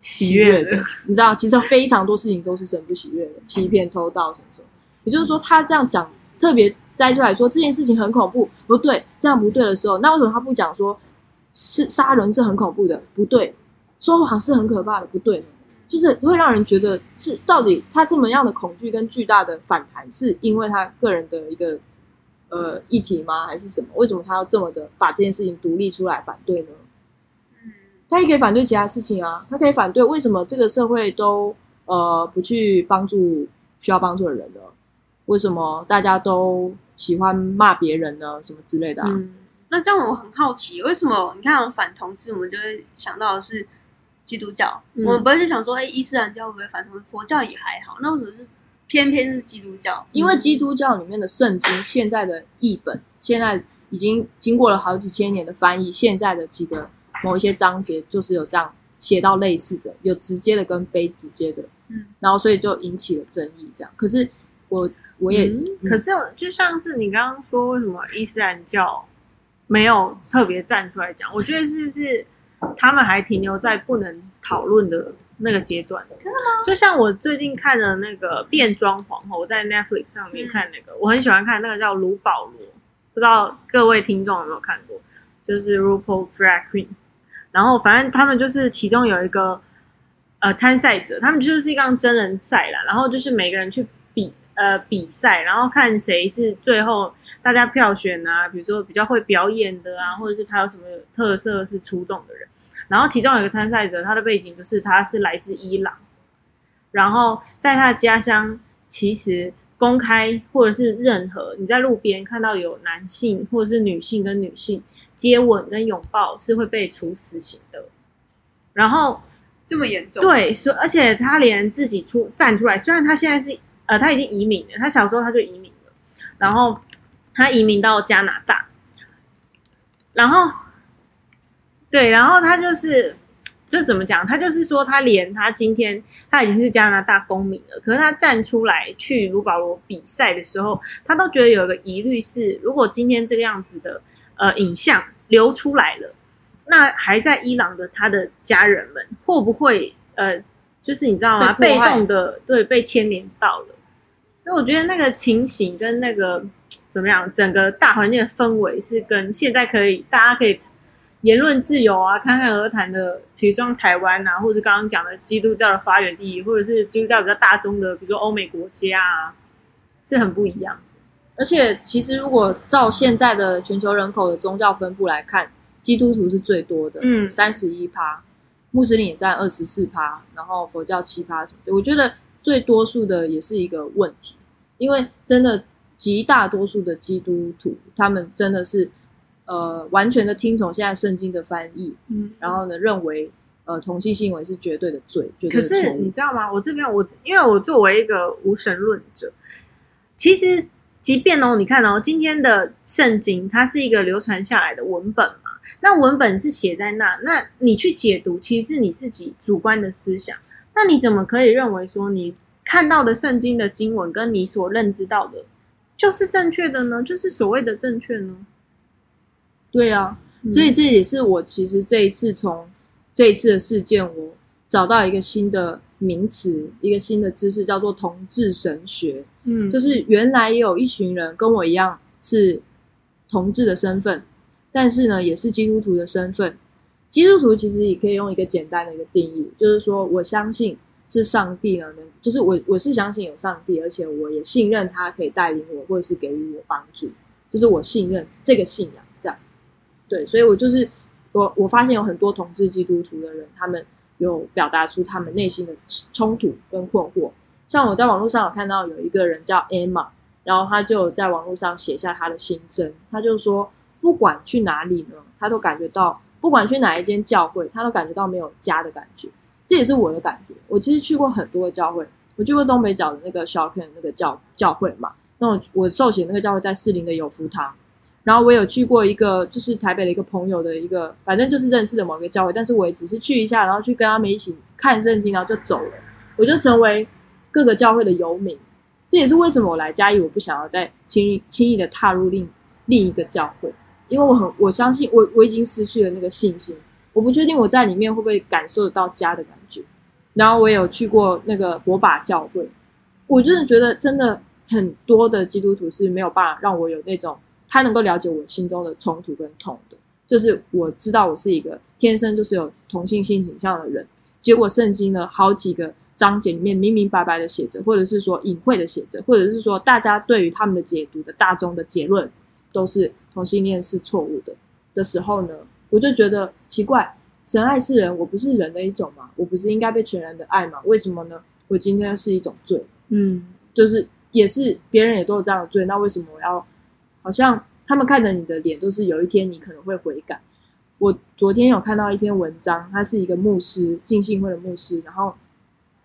喜悦的的。你知道，其实非常多事情都是神不喜悦的，欺骗、偷盗什么什么。也就是说，他这样讲，特别摘出来说这件事情很恐怖，不对，这样不对的时候，那为什么他不讲说是杀人是很恐怖的，不对，说谎是很可怕的，不对呢？就是会让人觉得是到底他这么样的恐惧跟巨大的反弹，是因为他个人的一个呃议题吗？还是什么？为什么他要这么的把这件事情独立出来反对呢？嗯，他也可以反对其他事情啊，他可以反对为什么这个社会都呃不去帮助需要帮助的人呢？为什么大家都喜欢骂别人呢？什么之类的啊？嗯，那这样我很好奇，为什么你看反同志，我们就会想到的是基督教，嗯我们不会去想说，哎，伊斯兰教会不会反同？佛教也还好，那为什么是偏偏是基督教？因为基督教里面的圣经现在的译本，现在已经经过了好几千年的翻译，现在的几个某一些章节就是有这样写到类似的，有直接的跟非直接的，嗯，然后所以就引起了争议。这样，可是我我也、可是就像是你刚刚说，为什么伊斯兰教没有特别站出来讲？我觉得是是他们还停留在不能讨论的那个阶段。真的吗？就像我最近看的那个《变装皇后》，我在 Netflix 上面看那个，我很喜欢看那个叫卢保罗，不知道各位听众有没有看过？就是 RuPaul Drag Queen。然后反正他们就是其中有一个呃参赛者，他们就是一个真人赛啦，然后就是每个人去比呃比赛，然后看谁是最后大家票选啊，比如说比较会表演的啊，或者是他有什么特色是出众的人。然后其中有一个参赛者，他的背景就是他是来自伊朗，然后在他的家乡，其实公开或者是任何你在路边看到有男性或者是女性跟女性接吻跟拥抱是会被处死刑的。然后这么严重？，对，所而且他连自己出站出来，虽然他现在是呃他已经移民了，他小时候他就移民了，然后他移民到加拿大，然后对，然后他就是就怎么讲，他就是说他连他今天他已经是加拿大公民了，可是他站出来去卢保罗比赛的时候，他都觉得有一个疑虑是，如果今天这个样子的呃影像流出来了。那还在伊朗的他的家人们会不会呃，就是你知道吗？被动的对被牵连到了，所以我觉得那个情形跟那个怎么样，整个大环境的氛围是跟现在可以大家可以言论自由啊，侃侃而谈的，比如说像台湾啊，或者是刚刚讲的基督教的发源地，或者是基督教比较大宗的，比如说欧美国家啊，是很不一样。而且其实如果照现在的全球人口的宗教分布来看，基督徒是最多的，嗯三十一趴，穆斯林也占二十四趴，然后佛教七趴什么的。我觉得最多数的也是一个问题，因为真的极大多数的基督徒，他们真的是呃完全的听从现在圣经的翻译，嗯然后呢认为呃同性行为是绝对的罪，绝对可是你知道吗？我这边我因为我作为一个无神论者，其实即便哦，你看哦，今天的圣经它是一个流传下来的文本嘛，那文本是写在那，那你去解读，其实是你自己主观的思想。那你怎么可以认为说你看到的圣经的经文跟你所认知到的就是正确的呢？就是所谓的正确呢？对啊，嗯所以这也是我其实这一次从这一次的事件，我找到一个新的名词，一个新的知识，叫做同志神学。嗯，就是原来也有一群人跟我一样是同志的身份，但是呢，也是基督徒的身份。基督徒其实也可以用一个简单的一个定义，就是说我相信是上帝呢，能就是我我是相信有上帝，而且我也信任他可以带领我，或者是给予我帮助，就是我信任这个信仰这样。对，所以我就是我我发现有很多同志基督徒的人，他们有表达出他们内心的冲突跟困惑。像我在网络上有看到有一个人叫 Emma，然后他就在网络上写下他的心声，他就说不管去哪里呢，他都感觉到，不管去哪一间教会，他都感觉到没有家的感觉。这也是我的感觉。我其实去过很多个教会，我去过东北角的那个 s h a k e n 那个教教会嘛，那我我受洗那个教会在士林的有福堂，然后我有去过一个就是台北的一个朋友的一个，反正就是认识的某一个教会，但是我也只是去一下，然后去跟他们一起看圣经，然后就走了，我就成为各个教会的游民。这也是为什么我来嘉义，我不想要再轻易轻易的踏入另另一个教会，因为我很我相信我我已经失去了那个信心，我不确定我在里面会不会感受得到家的感觉。然后我也有去过那个火把教会，我真的觉得真的很多的基督徒是没有办法让我有那种他能够了解我心中的冲突跟痛的，就是我知道我是一个天生就是有同性性倾向的人，结果圣经呢好几个章节里面明明白白的写着，或者是说隐晦的写着，或者是说大家对于他们的解读的大众的结论都是同性恋是错误的的时候呢，我就觉得奇怪，神爱世人，我不是人的一种吗？我不是应该被全然的爱吗？为什么呢？我今天是一种罪，嗯就是也是别人也都有这样的罪，那为什么我要好像他们看着你的脸都是有一天你可能会悔改？我昨天有看到一篇文章，他是一个牧师，浸信会的牧师，然后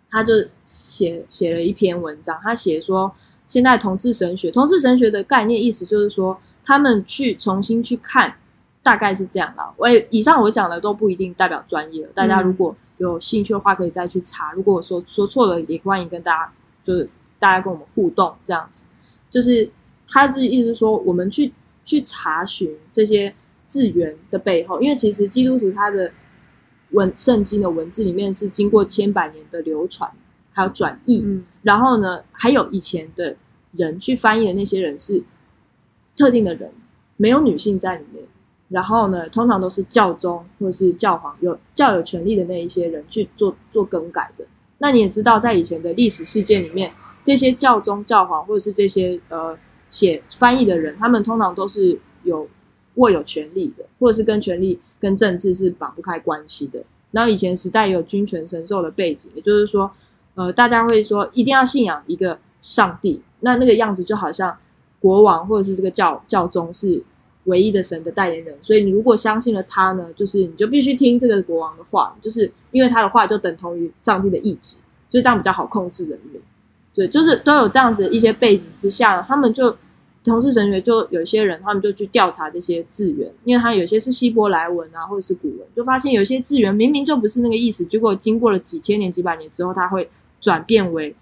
他就写写了一篇文章，他写说现在同志神学，同志神学的概念意思就是说，他们去重新去看大概是这样啦。我也以上我讲的都不一定代表专业，大家如果有兴趣的话，可以再去查。如果我说说错了，也欢迎跟大家就是大家跟我们互动这样子。就是他的意思是说，我们去去查询这些字源的背后，因为其实基督徒他的文圣经的文字里面是经过千百年的流传，还有转译，嗯然后呢，还有以前的人去翻译的那些人是特定的人，没有女性在里面。然后呢，通常都是教宗或者是教皇有较有权力的那一些人去做做更改的。那你也知道，在以前的历史事件里面，这些教宗、教皇或者是这些呃写翻译的人，他们通常都是有握有权力的，或者是跟权力跟政治是绑不开关系的。然后以前时代也有君权神授的背景，也就是说，呃，大家会说一定要信仰一个上帝，那那个样子就好像国王或者是这个教教宗是唯一的神的代言人，所以你如果相信了他呢，就是你就必须听这个国王的话，就是因为他的话就等同于上帝的意志，就这样比较好控制人民。对，就是都有这样子一些背景之下，他们就同志神学就有些人，他们就去调查这些字源，因为他有些是希伯来文啊，或者是古文，就发现有些字源明明就不是那个意思，结果经过了几千年、几百年之后，它会转变为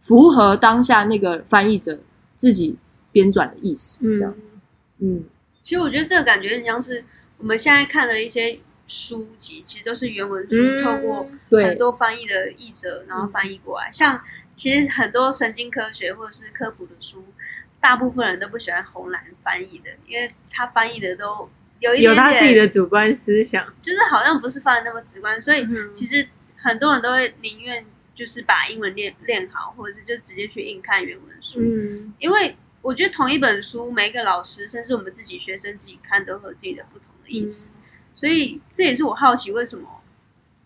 符合当下那个翻译者自己编转的意思，这样。嗯，其实我觉得这个感觉很像是我们现在看的一些书籍，其实都是原文书，嗯。透过很多翻译的译者，然后翻译过来。像其实很多神经科学或者是科普的书，大部分人都不喜欢红蓝翻译的，因为他翻译的都有一点有他自己点，的主观思想，就是好像不是翻的那么直观，所以嗯。其实很多人都会宁愿就是把英文练练好，或者是就直接去硬看原文书。嗯。因为我觉得同一本书，每一个老师甚至我们自己学生自己看，都会有自己的不同的意思。所以这也是我好奇为什么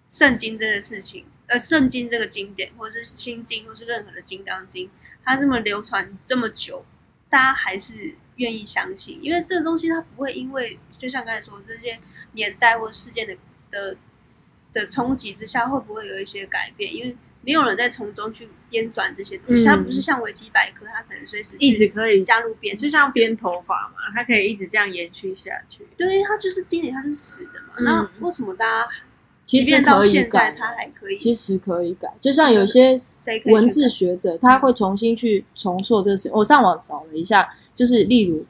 圣经这个事情，呃，圣经这个经典，或者是心经，或是任何的金刚经，它这么流传这么久，大家还是愿意相信，因为这个东西它不会因为就像刚才说这些年代或事件的的的冲击之下，会不会有一些改变？因为没有人在从中去编转这些东西，嗯它不是像维基百科，它可能随时一直可以，加入编，就像编头发嘛，它可以一直这样延续下去。对，它就是经典，它是死的嘛。嗯那为什么大家其实到可以现在改，它还可以？其实可以改，就像有些谁可以文字学者，他会重新去重塑这个事。我上网找了一下，就是例如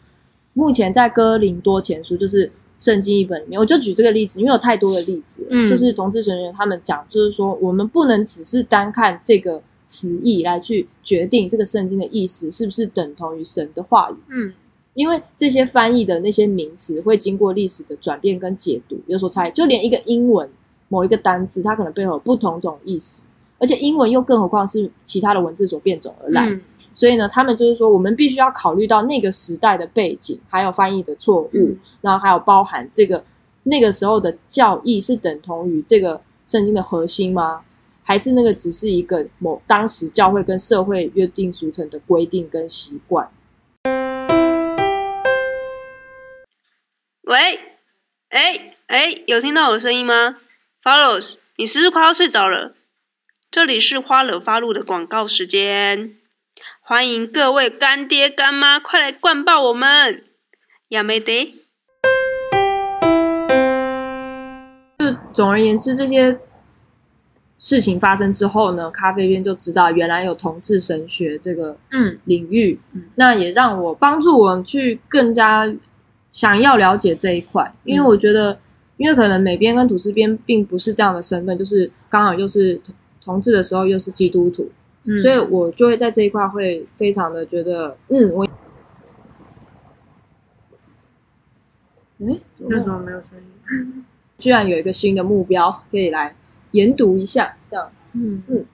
目前在哥林多前书，就是圣经一本里面，我就举这个例子，因为有太多的例子，嗯就是同志成员他们讲，就是说我们不能只是单看这个词义来去决定这个圣经的意思是不是等同于神的话语。嗯因为这些翻译的那些名词会经过历史的转变跟解读，有所差异。就连一个英文某一个单字，它可能背后有不同种意思，而且英文又更何况是其他的文字所变种而来。嗯所以呢，他们就是说，我们必须要考虑到那个时代的背景，还有翻译的错误，嗯然后还有包含这个那个时候的教义是等同于这个圣经的核心吗？还是那个只是一个某当时教会跟社会约定俗成的规定跟习惯？喂，哎哎，有听到我的声音吗？Follows，你是不是快要睡着了？这里是花惹发露的广告时间，欢迎各位干爹干妈快来灌爆我们，亚美得。就总而言之，这些事情发生之后呢，咖啡边就知道原来有同志神学这个嗯。领域，嗯。那也让我帮助我去更加想要了解这一块，因为我觉得，因为可能美编跟土司编并不是这样的身份，就是刚好又是同同志的时候又是基督徒，嗯，所以我就会在这一块会非常的觉得，嗯，我，哎，为什么没有声音？居然有一个新的目标可以来研读一下，这样子。嗯嗯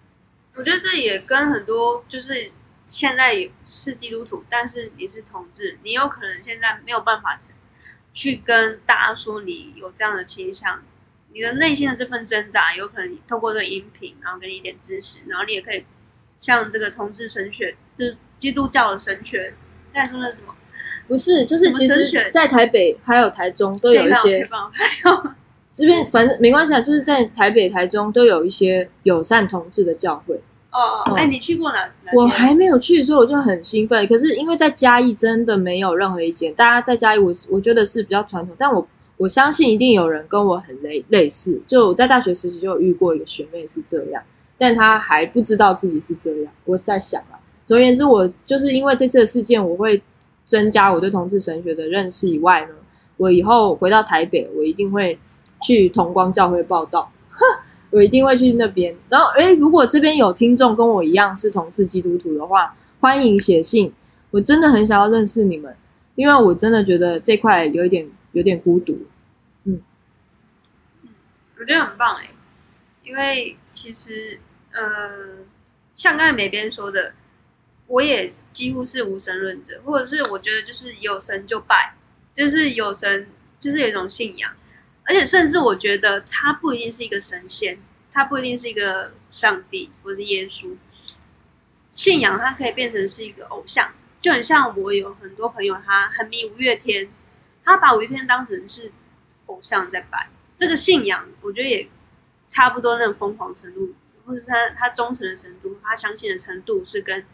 我觉得这也跟很多就是现在也是基督徒，但是你是同志，你有可能现在没有办法去跟大家说你有这样的倾向，你的内心的这份挣扎，有可能透过这个音频，然后给你一点支持，然后你也可以像这个同志神学，就是基督教的神学，该说那什么，不是，就是其实在台北还有台中都有一些，这边反正没关系啊，就是在台北、台中都有一些友善同志的教会。哦哦，哎，你去过哪？哪我还没有去，所以我就很兴奋。可是因为在嘉义真的没有任何一间，大家在嘉义我我觉得是比较传统，但我我相信一定有人跟我很类类似，就我在大学时期就有遇过一个学妹是这样，但他还不知道自己是这样。我在想啊，总而言之，我就是因为这次的事件，我会增加我对同志神学的认识以外呢，我以后回到台北，我一定会去同光教会报道，我一定会去那边。然后，诶，如果这边有听众跟我一样是同志基督徒的话，欢迎写信，我真的很想要认识你们，因为我真的觉得这块有一点有点孤独。我觉得很棒哎，因为其实呃，像刚才美编说的，我也几乎是无神论者，或者是我觉得就是有神就拜，就是有神就是有一种信仰，而且甚至我觉得他不一定是一个神仙，他不一定是一个上帝或是耶稣，信仰它可以变成是一个偶像，就很像我有很多朋友他很迷五月天，他把五月天当成是偶像在拜。这个信仰，我觉得也差不多那种疯狂程度，或者是他他忠诚的程度，他相信的程度是跟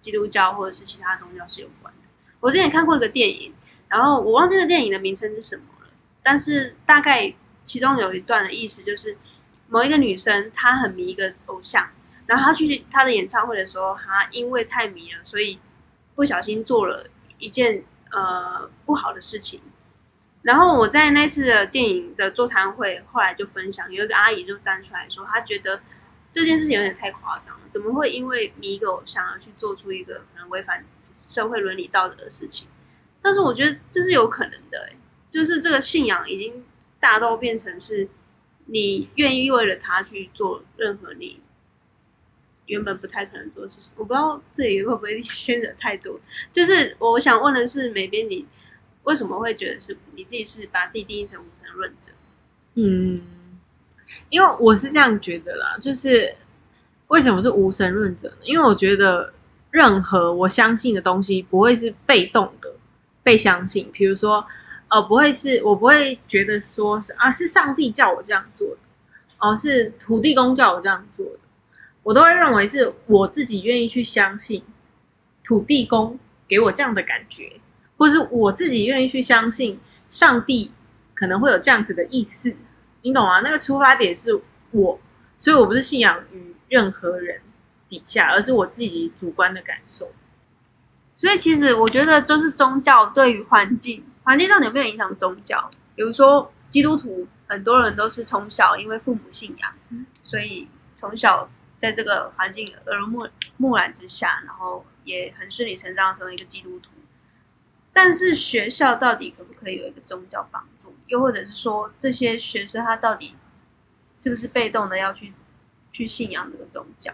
基督教或者是其他宗教是有关的。我之前看过一个电影，然后我忘记了电影的名称是什么了，但是大概其中有一段的意思就是，某一个女生她很迷一个偶像，然后她去她的演唱会的时候，她因为太迷了，所以不小心做了一件呃不好的事情。然后我在那次的电影的座谈会，后来就分享，有一个阿姨就站出来说，她觉得这件事情有点太夸张了，怎么会因为迷一个偶像而去做出一个可能违反社会伦理道德的事情？但是我觉得这是有可能的，就是这个信仰已经大到变成是你愿意为了他去做任何你原本不太可能做的事情。我不知道这里会不会 牵扯太多，就是我想问的是，美边你。为什么会觉得是你自己是把自己定义成无神论者？嗯，因为我是这样觉得啦，就是为什么是无神论者呢？因为我觉得任何我相信的东西不会是被动的被相信，比如说，呃，不会是我不会觉得说是啊，是上帝叫我这样做的，哦，是土地公叫我这样做的，我都会认为是我自己愿意去相信土地公给我这样的感觉。或是我自己愿意去相信上帝可能会有这样子的意思，你懂吗？那个出发点是我，所以我不是信仰于任何人底下，而是我自己主观的感受。所以其实我觉得，就是宗教对于环境，环境到底有没有影响宗教？比如说基督徒，很多人都是从小因为父母信仰，所以从小在这个环境耳濡目目染之下，然后也很顺理成章成为一个基督徒。但是学校到底可不可以有一个宗教帮助？又或者是说，这些学生他到底是不是被动的要去去信仰这个宗教？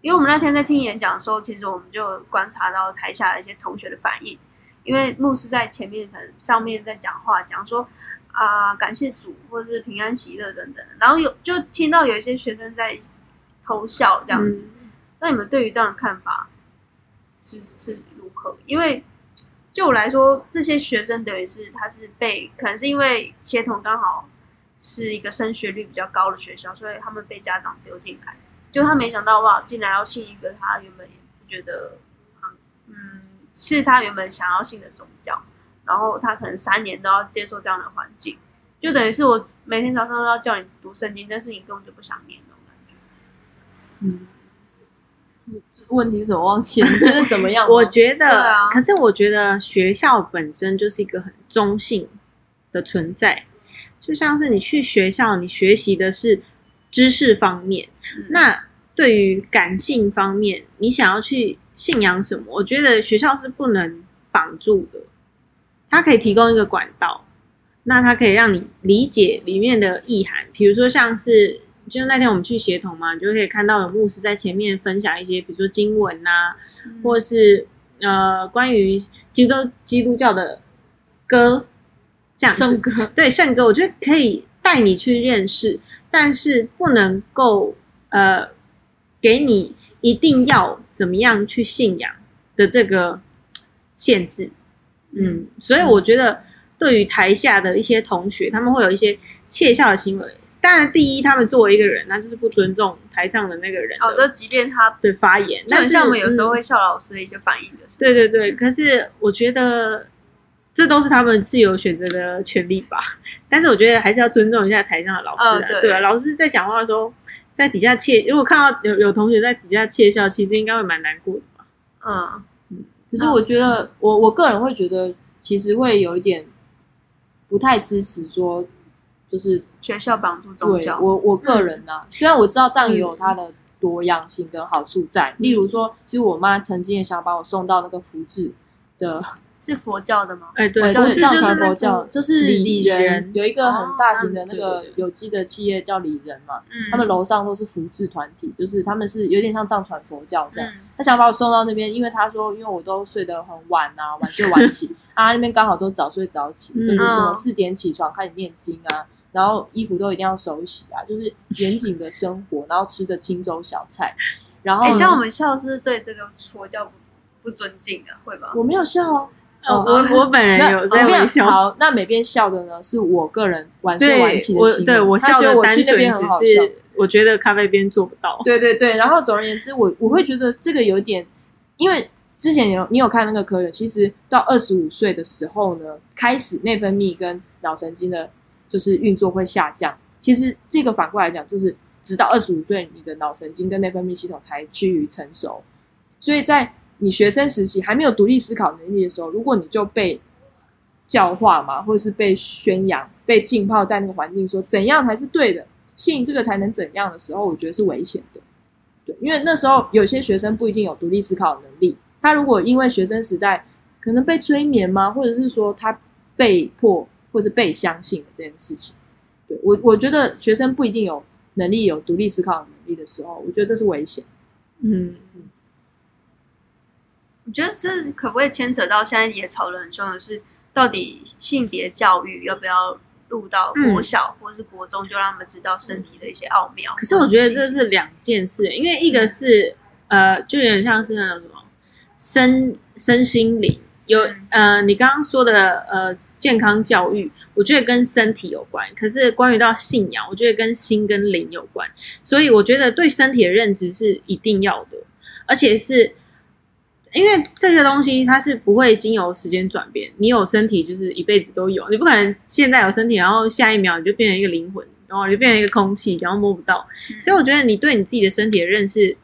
因为我们那天在听演讲的时候，其实我们就观察到台下的一些同学的反应。因为牧师在前面可能上面在讲话，讲说啊感谢主，或者是平安喜乐等等，然后有就听到有一些学生在偷笑这样子。那你们对于这样的看法是是如何？因为就我来说，这些学生等于是他是被可能是因为协同刚好是一个升学率比较高的学校，所以他们被家长丢进来。就他没想到哇，进来要信一个他原本不觉得，嗯，是他原本想要信的宗教。然后他可能三年都要接受这样的环境，就等于是我每天早上都要叫你读圣经，但是你根本就不想念那种感觉。嗯。问题是怎么忘记？你觉得怎么样？我觉得，可是我觉得学校本身就是一个很中性的存在，就像是你去学校，你学习的是知识方面，那对于感性方面，你想要去信仰什么？我觉得学校是不能绑住的，它可以提供一个管道，那它可以让你理解里面的意涵，比如说像是。就那天我们去协同嘛，你就可以看到有牧师在前面分享一些，比如说经文呐，或是呃关于基督基督教的歌，这样圣歌。对圣歌，我觉得可以带你去认识，但是不能够呃给你一定要怎么样去信仰的这个限制，嗯，所以我觉得对于台下的一些同学，他们会有一些窃笑的行为。当然，第一，他们作为一个人，那就是不尊重台上的那个人。哦，就即便他对发言，但是我们有时候会笑老师的一些反应，就是对对对。可是我觉得这都是他们自由选择的权利吧。但是我觉得还是要尊重一下台上的老师啊，呃对对啊，老师在讲话的时候，在底下窃，如果看到有有同学在底下窃笑，其实应该会蛮难过的吧。嗯，可是我觉得，我我个人会觉得，其实会有一点不太支持说，就是学校帮助宗对教，我我个人呢、虽然我知道这样也有它的多样性跟好处在，例如说，其实我妈曾经也想把我送到那个福智的，是佛教的吗？哎，对，藏传佛教，就是李李仁仁有一个很大型的哦那个有机的企业叫李仁嘛，嗯，他们楼上都是福智团体，就是他们是有点像藏传佛教这样。嗯。他想把我送到那边，因为他说，因为我都睡得很晚啊，晚睡晚起 啊，那边刚好都早睡早起，嗯。就是什么嗯。四点起床开始念经啊，然后衣服都一定要手洗啊，就是严谨的生活，然后吃着清粥小菜，然后哎，呢这样我们笑是对这个佛教不不尊敬的，会吗？我没有笑哦，哦我我本人那有在笑，好，那每边笑的呢，是我个人晚睡晚起的行为，对我笑的单我去那边纯。只是我觉得咖啡边做不到。对对对，然后总而言之，我我会觉得这个有点，因为之前有你有看那个科学，其实到二十五岁的时候呢，开始内分泌跟脑神经的，就是运作会下降。其实这个反过来讲，就是直到二十五岁，你的脑神经跟内分泌系统才趋于成熟。所以在你学生时期还没有独立思考能力的时候，如果你就被教化嘛，或者是被宣扬、被浸泡在那个环境，说怎样才是对的，信这个才能怎样的时候，我觉得是危险的。对，因为那时候有些学生不一定有独立思考能力，他如果因为学生时代可能被催眠吗，或者是说他被迫或是被相信的这件事情，对我我觉得学生不一定有能力有独立思考的能力的时候，我觉得这是危险。嗯，我觉得这可不可以牵扯到现在也讨论很凶的是，到底性别教育要不要入到国小、或是国中，就让他们知道身体的一些奥妙？可是我觉得这是两件事，因为一个是呃，就有点像是那种什么身身心灵，有嗯呃，你刚刚说的呃健康教育，我觉得跟身体有关，可是关于到信仰，我觉得跟心跟灵有关，所以我觉得对身体的认知是一定要的，而且是。因为这个东西它是不会经由时间转变，你有身体就是一辈子都有，你不可能现在有身体，然后下一秒你就变成一个灵魂，然后你就变成一个空气，然后摸不到。所以我觉得你对你自己的身体的认识，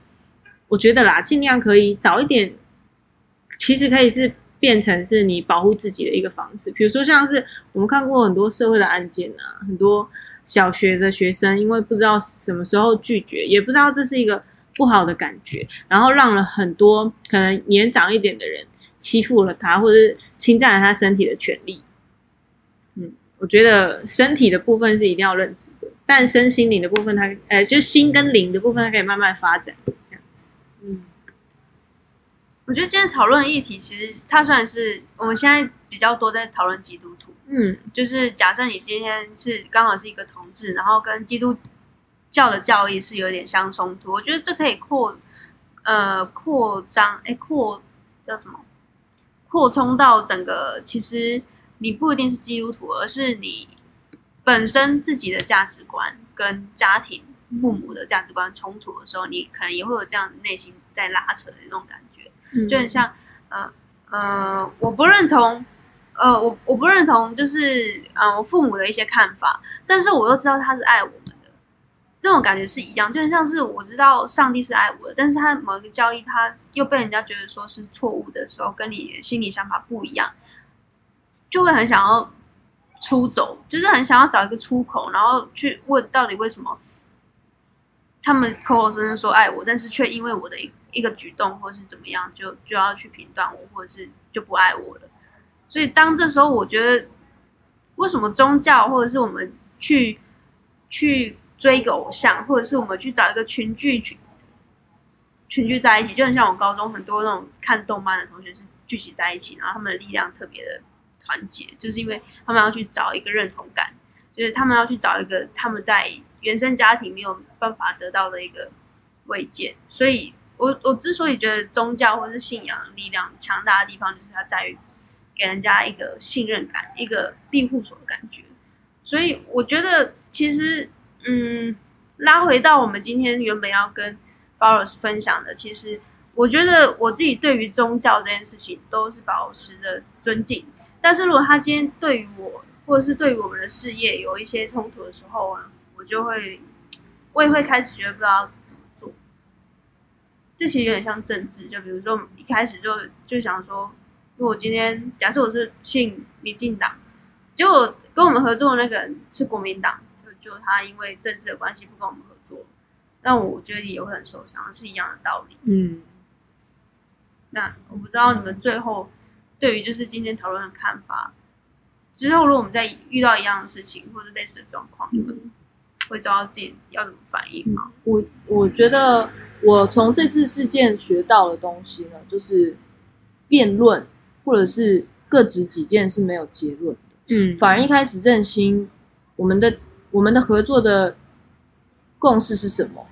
我觉得啦，尽量可以早一点，其实可以是变成是你保护自己的一个方式。比如说像是我们看过很多社会的案件啊，很多小学的学生因为不知道什么时候拒绝，也不知道这是一个不好的感觉，然后让了很多可能年长一点的人欺负了他，或者是侵占了他身体的权利。嗯，我觉得身体的部分是一定要认知的，但身心灵的部分它，呃，就心跟灵的部分，它可以慢慢发展，这样子。嗯，我觉得今天讨论的议题，其实它虽然是我们现在比较多在讨论基督徒，嗯就是假设你今天是刚好是一个同志，然后跟基督教的教义是有点相冲突，我觉得这可以扩呃扩张，哎扩叫什么？扩充到整个，其实你不一定是基督徒，而是你本身自己的价值观跟家庭、父母的价值观冲突的时候，你可能也会有这样内心在拉扯的那种感觉。嗯就很像，呃呃，我不认同，呃，我我不认同，就是呃我父母的一些看法，但是我又知道他是爱我们的，那种感觉是一样，就很像是我知道上帝是爱我的，但是他某一个交易他又被人家觉得说是错误的时候，跟你心里想法不一样，就会很想要出走，就是很想要找一个出口，然后去问到底为什么。他们口口声声说爱我，但是却因为我的一一个举动或是怎么样，就就要去评断我，或者是就不爱我了。所以当这时候，我觉得为什么宗教或者是我们去去追一个偶像，或者是我们去找一个群聚群群聚在一起，就很像我高中很多那种看动漫的同学是聚集在一起，然后他们的力量特别的团结，就是因为他们要去找一个认同感，就是他们要去找一个他们在原生家庭没有办法得到的一个慰藉，所以我我之所以觉得宗教或是信仰力量强大的地方，就是它在于给人家一个信任感，一个庇护所的感觉。所以我觉得其实，嗯，拉回到我们今天原本要跟 Boris 分享的，其实我觉得我自己对于宗教这件事情都是保持着尊敬，但是如果他今天对于我，或者是对于我们的事业有一些冲突的时候啊，我就会，我也会开始觉得不知道。这其实有点像政治，就比如说一开始就就想说，如果今天假设我是信民进党，结果跟我们合作的那个人是国民党，就就他因为政治的关系不跟我们合作，那我觉得也会很受伤，是一样的道理。嗯，那我不知道你们最后对于就是今天讨论的看法，之后如果我们再遇到一样的事情或者类似的状况，你们会知道自己要怎么反应吗？我我觉得我从这次事件学到的东西呢，就是辩论或者是各执己见是没有结论的。嗯，反而一开始认清我们的我们的合作的共识是什么。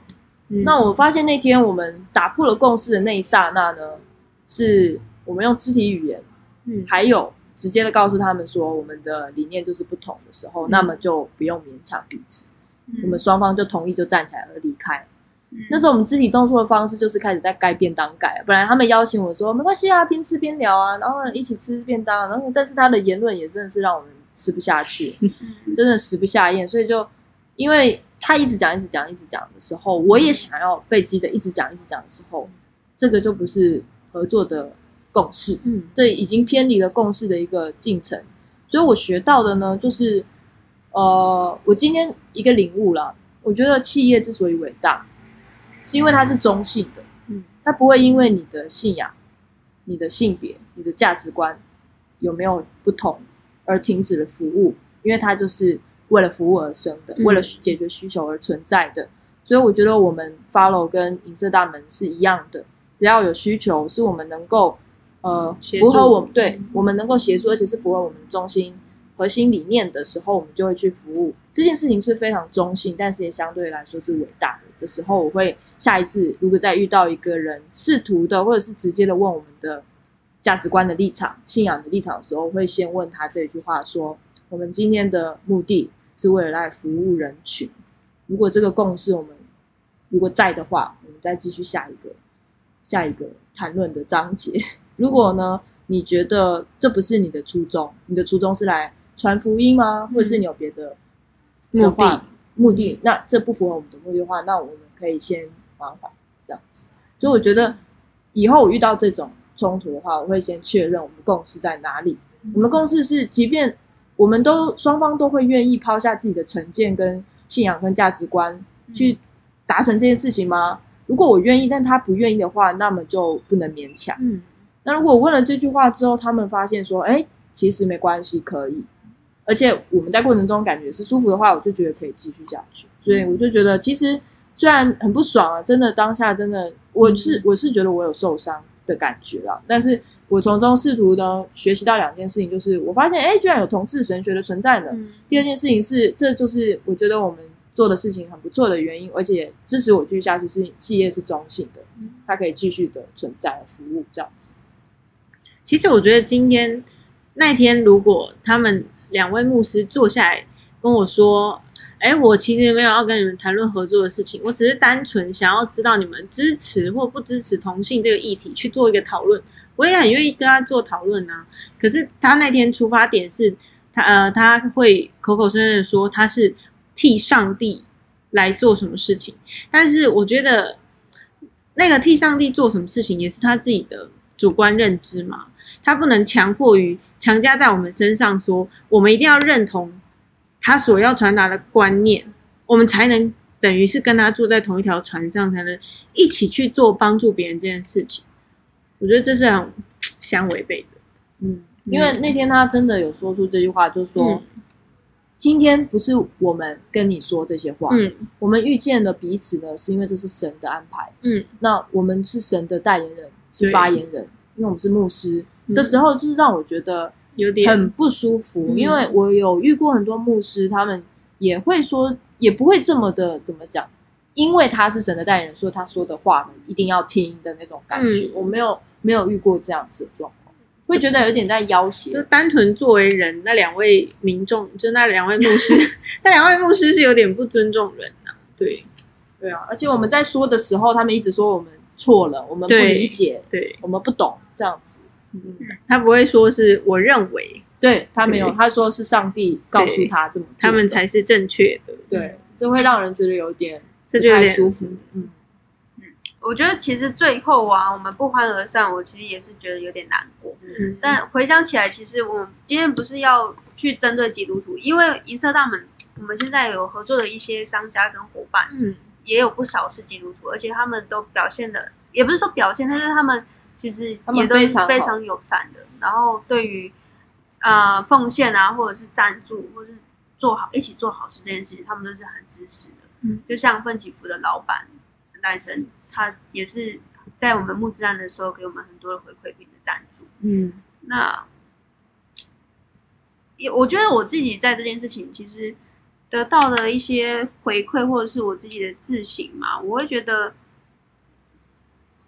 嗯那我发现那天我们打破了共识的那一刹那呢，是我们用肢体语言，嗯还有直接的告诉他们说我们的理念就是不同的时候，嗯那么就不用勉强彼此，我们双方就同意就站起来而离开。嗯。那时候我们肢体动作的方式就是开始在盖便当盖，本来他们邀请我说没关系啊，边吃边聊啊，然后一起吃便当，然后但是他的言论也真的是让我们吃不下去，嗯。真的食不下咽，所以就因为他一直讲一直讲一直讲的时候，我也想要被激的一直讲一直讲的时候，这个就不是合作的共识，嗯。这已经偏离了共识的一个进程。所以我学到的呢，就是呃，我今天一个领悟啦，我觉得企业之所以伟大，是因为它是中性的，嗯，它不会因为你的信仰、你的性别、你的价值观有没有不同而停止了服务，因为它就是为了服务而生的，嗯。为了解决需求而存在的。所以我觉得我们 follow 跟银色大门是一样的，只要有需求，是我们能够呃符合我们对我们能够协助，而且是符合我们的中心核心理念的时候，我们就会去服务。这件事情是非常中性，但是也相对来说是伟大的时候，我会下一次如果再遇到一个人试图的或者是直接的问我们的价值观的立场、信仰的立场的时候，我会先问他这一句话说：我们今天的目的是为了来服务人群。如果这个共识我们如果在的话，我们再继续下一个下一个谈论的章节。如果呢，你觉得这不是你的初衷，你的初衷是来传福音吗？或者是你有别的目的目的，那这不符合我们的目的的话，那我们可以先缓缓这样子。所以我觉得以后我遇到这种冲突的话，我会先确认我们的共识在哪里。我们的共识是，即便我们都双方都会愿意抛下自己的成见、跟信仰、跟价值观去达成这件事情吗？如果我愿意，但他不愿意的话，那么就不能勉强。嗯那如果我问了这句话之后，他们发现说，哎，其实没关系，可以，而且我们在过程中感觉是舒服的话，我就觉得可以继续下去。所以我就觉得，其实虽然很不爽啊，真的当下真的，我是我是觉得我有受伤的感觉啦，但是我从中试图呢学习到两件事情，就是我发现，哎，居然有同志神学的存在呢。嗯第二件事情是，这就是我觉得我们做的事情很不错的原因，而且支持我继续下去是企业是中性的，它可以继续的存在服务这样子。其实我觉得今天那天，如果他们两位牧师坐下来跟我说：“哎，我其实没有要跟你们谈论合作的事情，我只是单纯想要知道你们支持或不支持同性这个议题，去做一个讨论。”我也很愿意跟他做讨论啊。可是他那天出发点是他呃，他会口口声声的说他是替上帝来做什么事情，但是我觉得那个替上帝做什么事情也是他自己的主观认知嘛。他不能强迫于强加在我们身上说，我们一定要认同他所要传达的观念，我们才能等于是跟他坐在同一条船上，才能一起去做帮助别人这件事情。我觉得这是很相违背的。嗯，因为那天他真的有说出这句话，就是说、嗯今天不是我们跟你说这些话，嗯我们遇见了彼此呢，是因为这是神的安排。嗯那我们是神的代言人，是发言人，因为我们是牧师嗯的时候，就是让我觉得有点很不舒服，嗯因为我有遇过很多牧师，他们也会说，也不会这么的怎么讲，因为他是神的代言人，说他说的话呢一定要听的那种感觉。嗯我没有没有遇过这样子的状况，会觉得有点在要挟。就单纯作为人，那两位民众，就那两位牧师，那两位牧师是有点不尊重人呐、对对啊，而且我们在说的时候，他们一直说我们错了，我们不理解，对，我们不懂这样子。嗯，他不会说是我认为，对他没有，他说是上帝告诉他这么，他们才是正确的。对，这会让人觉得有点不这就舒服。嗯，我觉得其实最后啊，我们不欢而散，我其实也是觉得有点难过。嗯，但回想起来，其实我们今天不是要去针对基督徒，因为银色大门，我们现在有合作的一些商家跟伙伴，嗯。也有不少是基督徒，而且他们都表现的，也不是说表现，但是他们其实也都是非常友善的。然后对于呃奉献啊，或者是赞助，或是做好一起做好事这件事情，他们都是很支持的。嗯，就像奋起福的老板陈诞生，他也是在我们募资案的时候给我们很多的回馈品的赞助。嗯，那也我觉得我自己在这件事情其实得到了一些回馈，或者是我自己的自省嘛，我会觉得，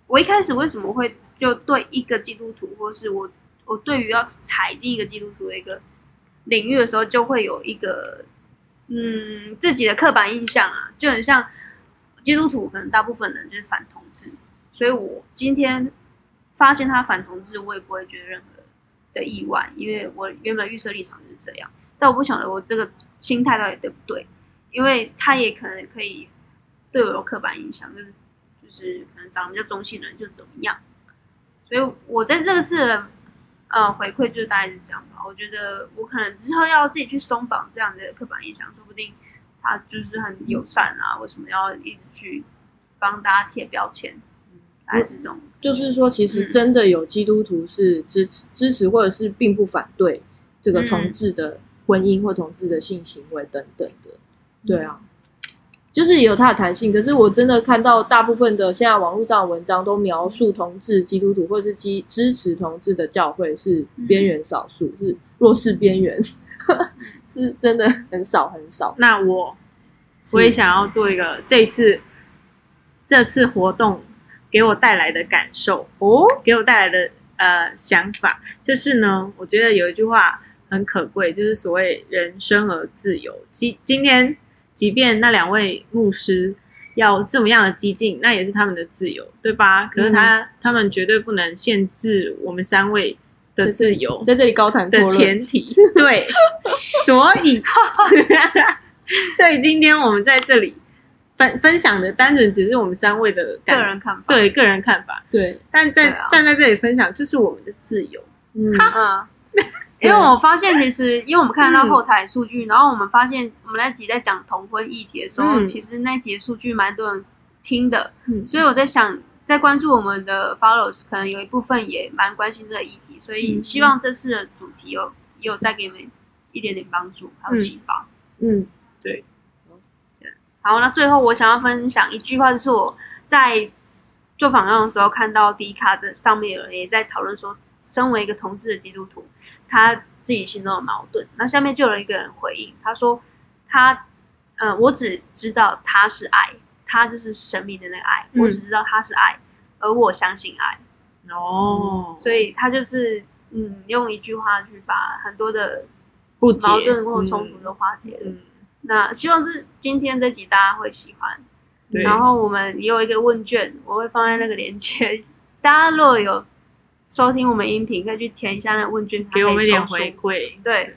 我一开始为什么会就对一个基督徒，或是我我对于要踩进一个基督徒的一个领域的时候，就会有一个嗯自己的刻板印象啊，就很像基督徒可能大部分人就是反同志，所以我今天发现他反同志，我也不会觉得任何的意外，因为我原本预设立场就是这样，但我不晓得我这个心态到底对不对，因为他也可能可以对我有刻板印象，就是就是可能长得比较中性的人就怎么样，所以我在这个次的呃回馈就大概是这样吧。我觉得我可能之后要自己去松绑这样的刻板印象，说不定他就是很友善啊，为什么要一直去帮大家贴标签？大概是这种。就是说，其实嗯真的有基督徒是支持支持，或者是并不反对这个嗯同志的婚姻或同志的性行为等等的。嗯对啊，就是也有它的弹性。可是我真的看到大部分的现在网络上的文章都描述同志基督徒或是基支持同志的教会是边缘少数，是弱势边缘，是真的很少很少。那我是我也想要做一个这次这次活动给我带来的感受哦，给我带来的呃想法，就是呢，我觉得有一句话很可贵，就是所谓人生而自由。今今天，即便那两位牧师要这么样的激进，那也是他们的自由，对吧？可是他、他们绝对不能限制我们三位的自由在这里高谈阔的，前提。对，所以 所以今天我们在这里分分享的，单纯只是我们三位的个人看法，对个人看法。对，但在、啊站在这里分享，就是我们的自由。嗯，嗯，因为我发现其实，因为我们看得到后台数据，然后我们发现我们那集在讲同婚议题的时候，嗯。其实那集的数据蛮多人听的，嗯。所以我在想，在关注我们的 followers，可能有一部分也蛮关心这个议题，所以嗯希望这次的主题有也有带给你们一点点帮助，还有启发。嗯，对。好，那最后我想要分享一句话，就是我在做访谈的时候看到迪卡这上面有人也在讨论说，身为一个同志的基督徒，他自己心中的矛盾。那下面就有一个人回应，他说他，呃，我只知道他是爱，他就是神明的那个爱，嗯我只知道他是爱，而我相信爱，哦，所以他就是嗯，用一句话去把很多的矛盾或冲突都化解了。嗯，那希望是今天这集大家会喜欢。对。然后我们也有一个问卷，我会放在那个链接，大家如果有收听我们音频，可以去填一下那个问卷，给我们一点回馈。书。对，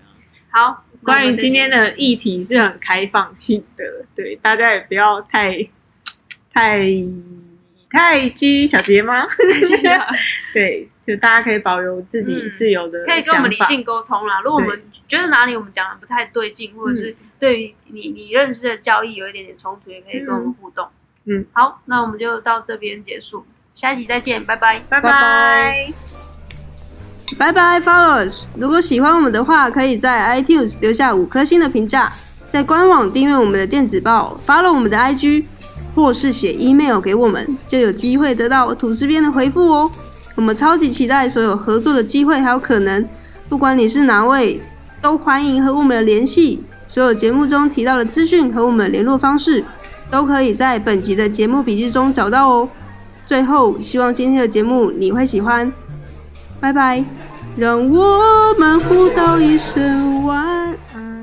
好，关于今天的的议题是很开放性的，对大家也不要太太太拘小节吗？对，就大家可以保留自己嗯自由的可以跟我们理性沟通啦。如果我们觉得哪里我们讲的不太对劲，或者嗯是对于你你认知的交易有一点点冲突，也可以跟我们互动。嗯，好，那我们就到这边结束，下一集再见，拜拜。拜拜拜拜拜，followers！如果喜欢我们的话，可以在 iTunes 留下五颗星的评价，在官网订阅我们的电子报，follow 我们的 IG，或是写 email 给我们，就有机会得到吐司边的回复哦。我们超级期待所有合作的机会还有可能，不管你是哪位，都欢迎和我们联系。所有节目中提到的资讯和我们的联络方式，都可以在本集的节目笔记中找到哦。最后，希望今天的节目你会喜欢。拜拜，让我们互道一声晚安。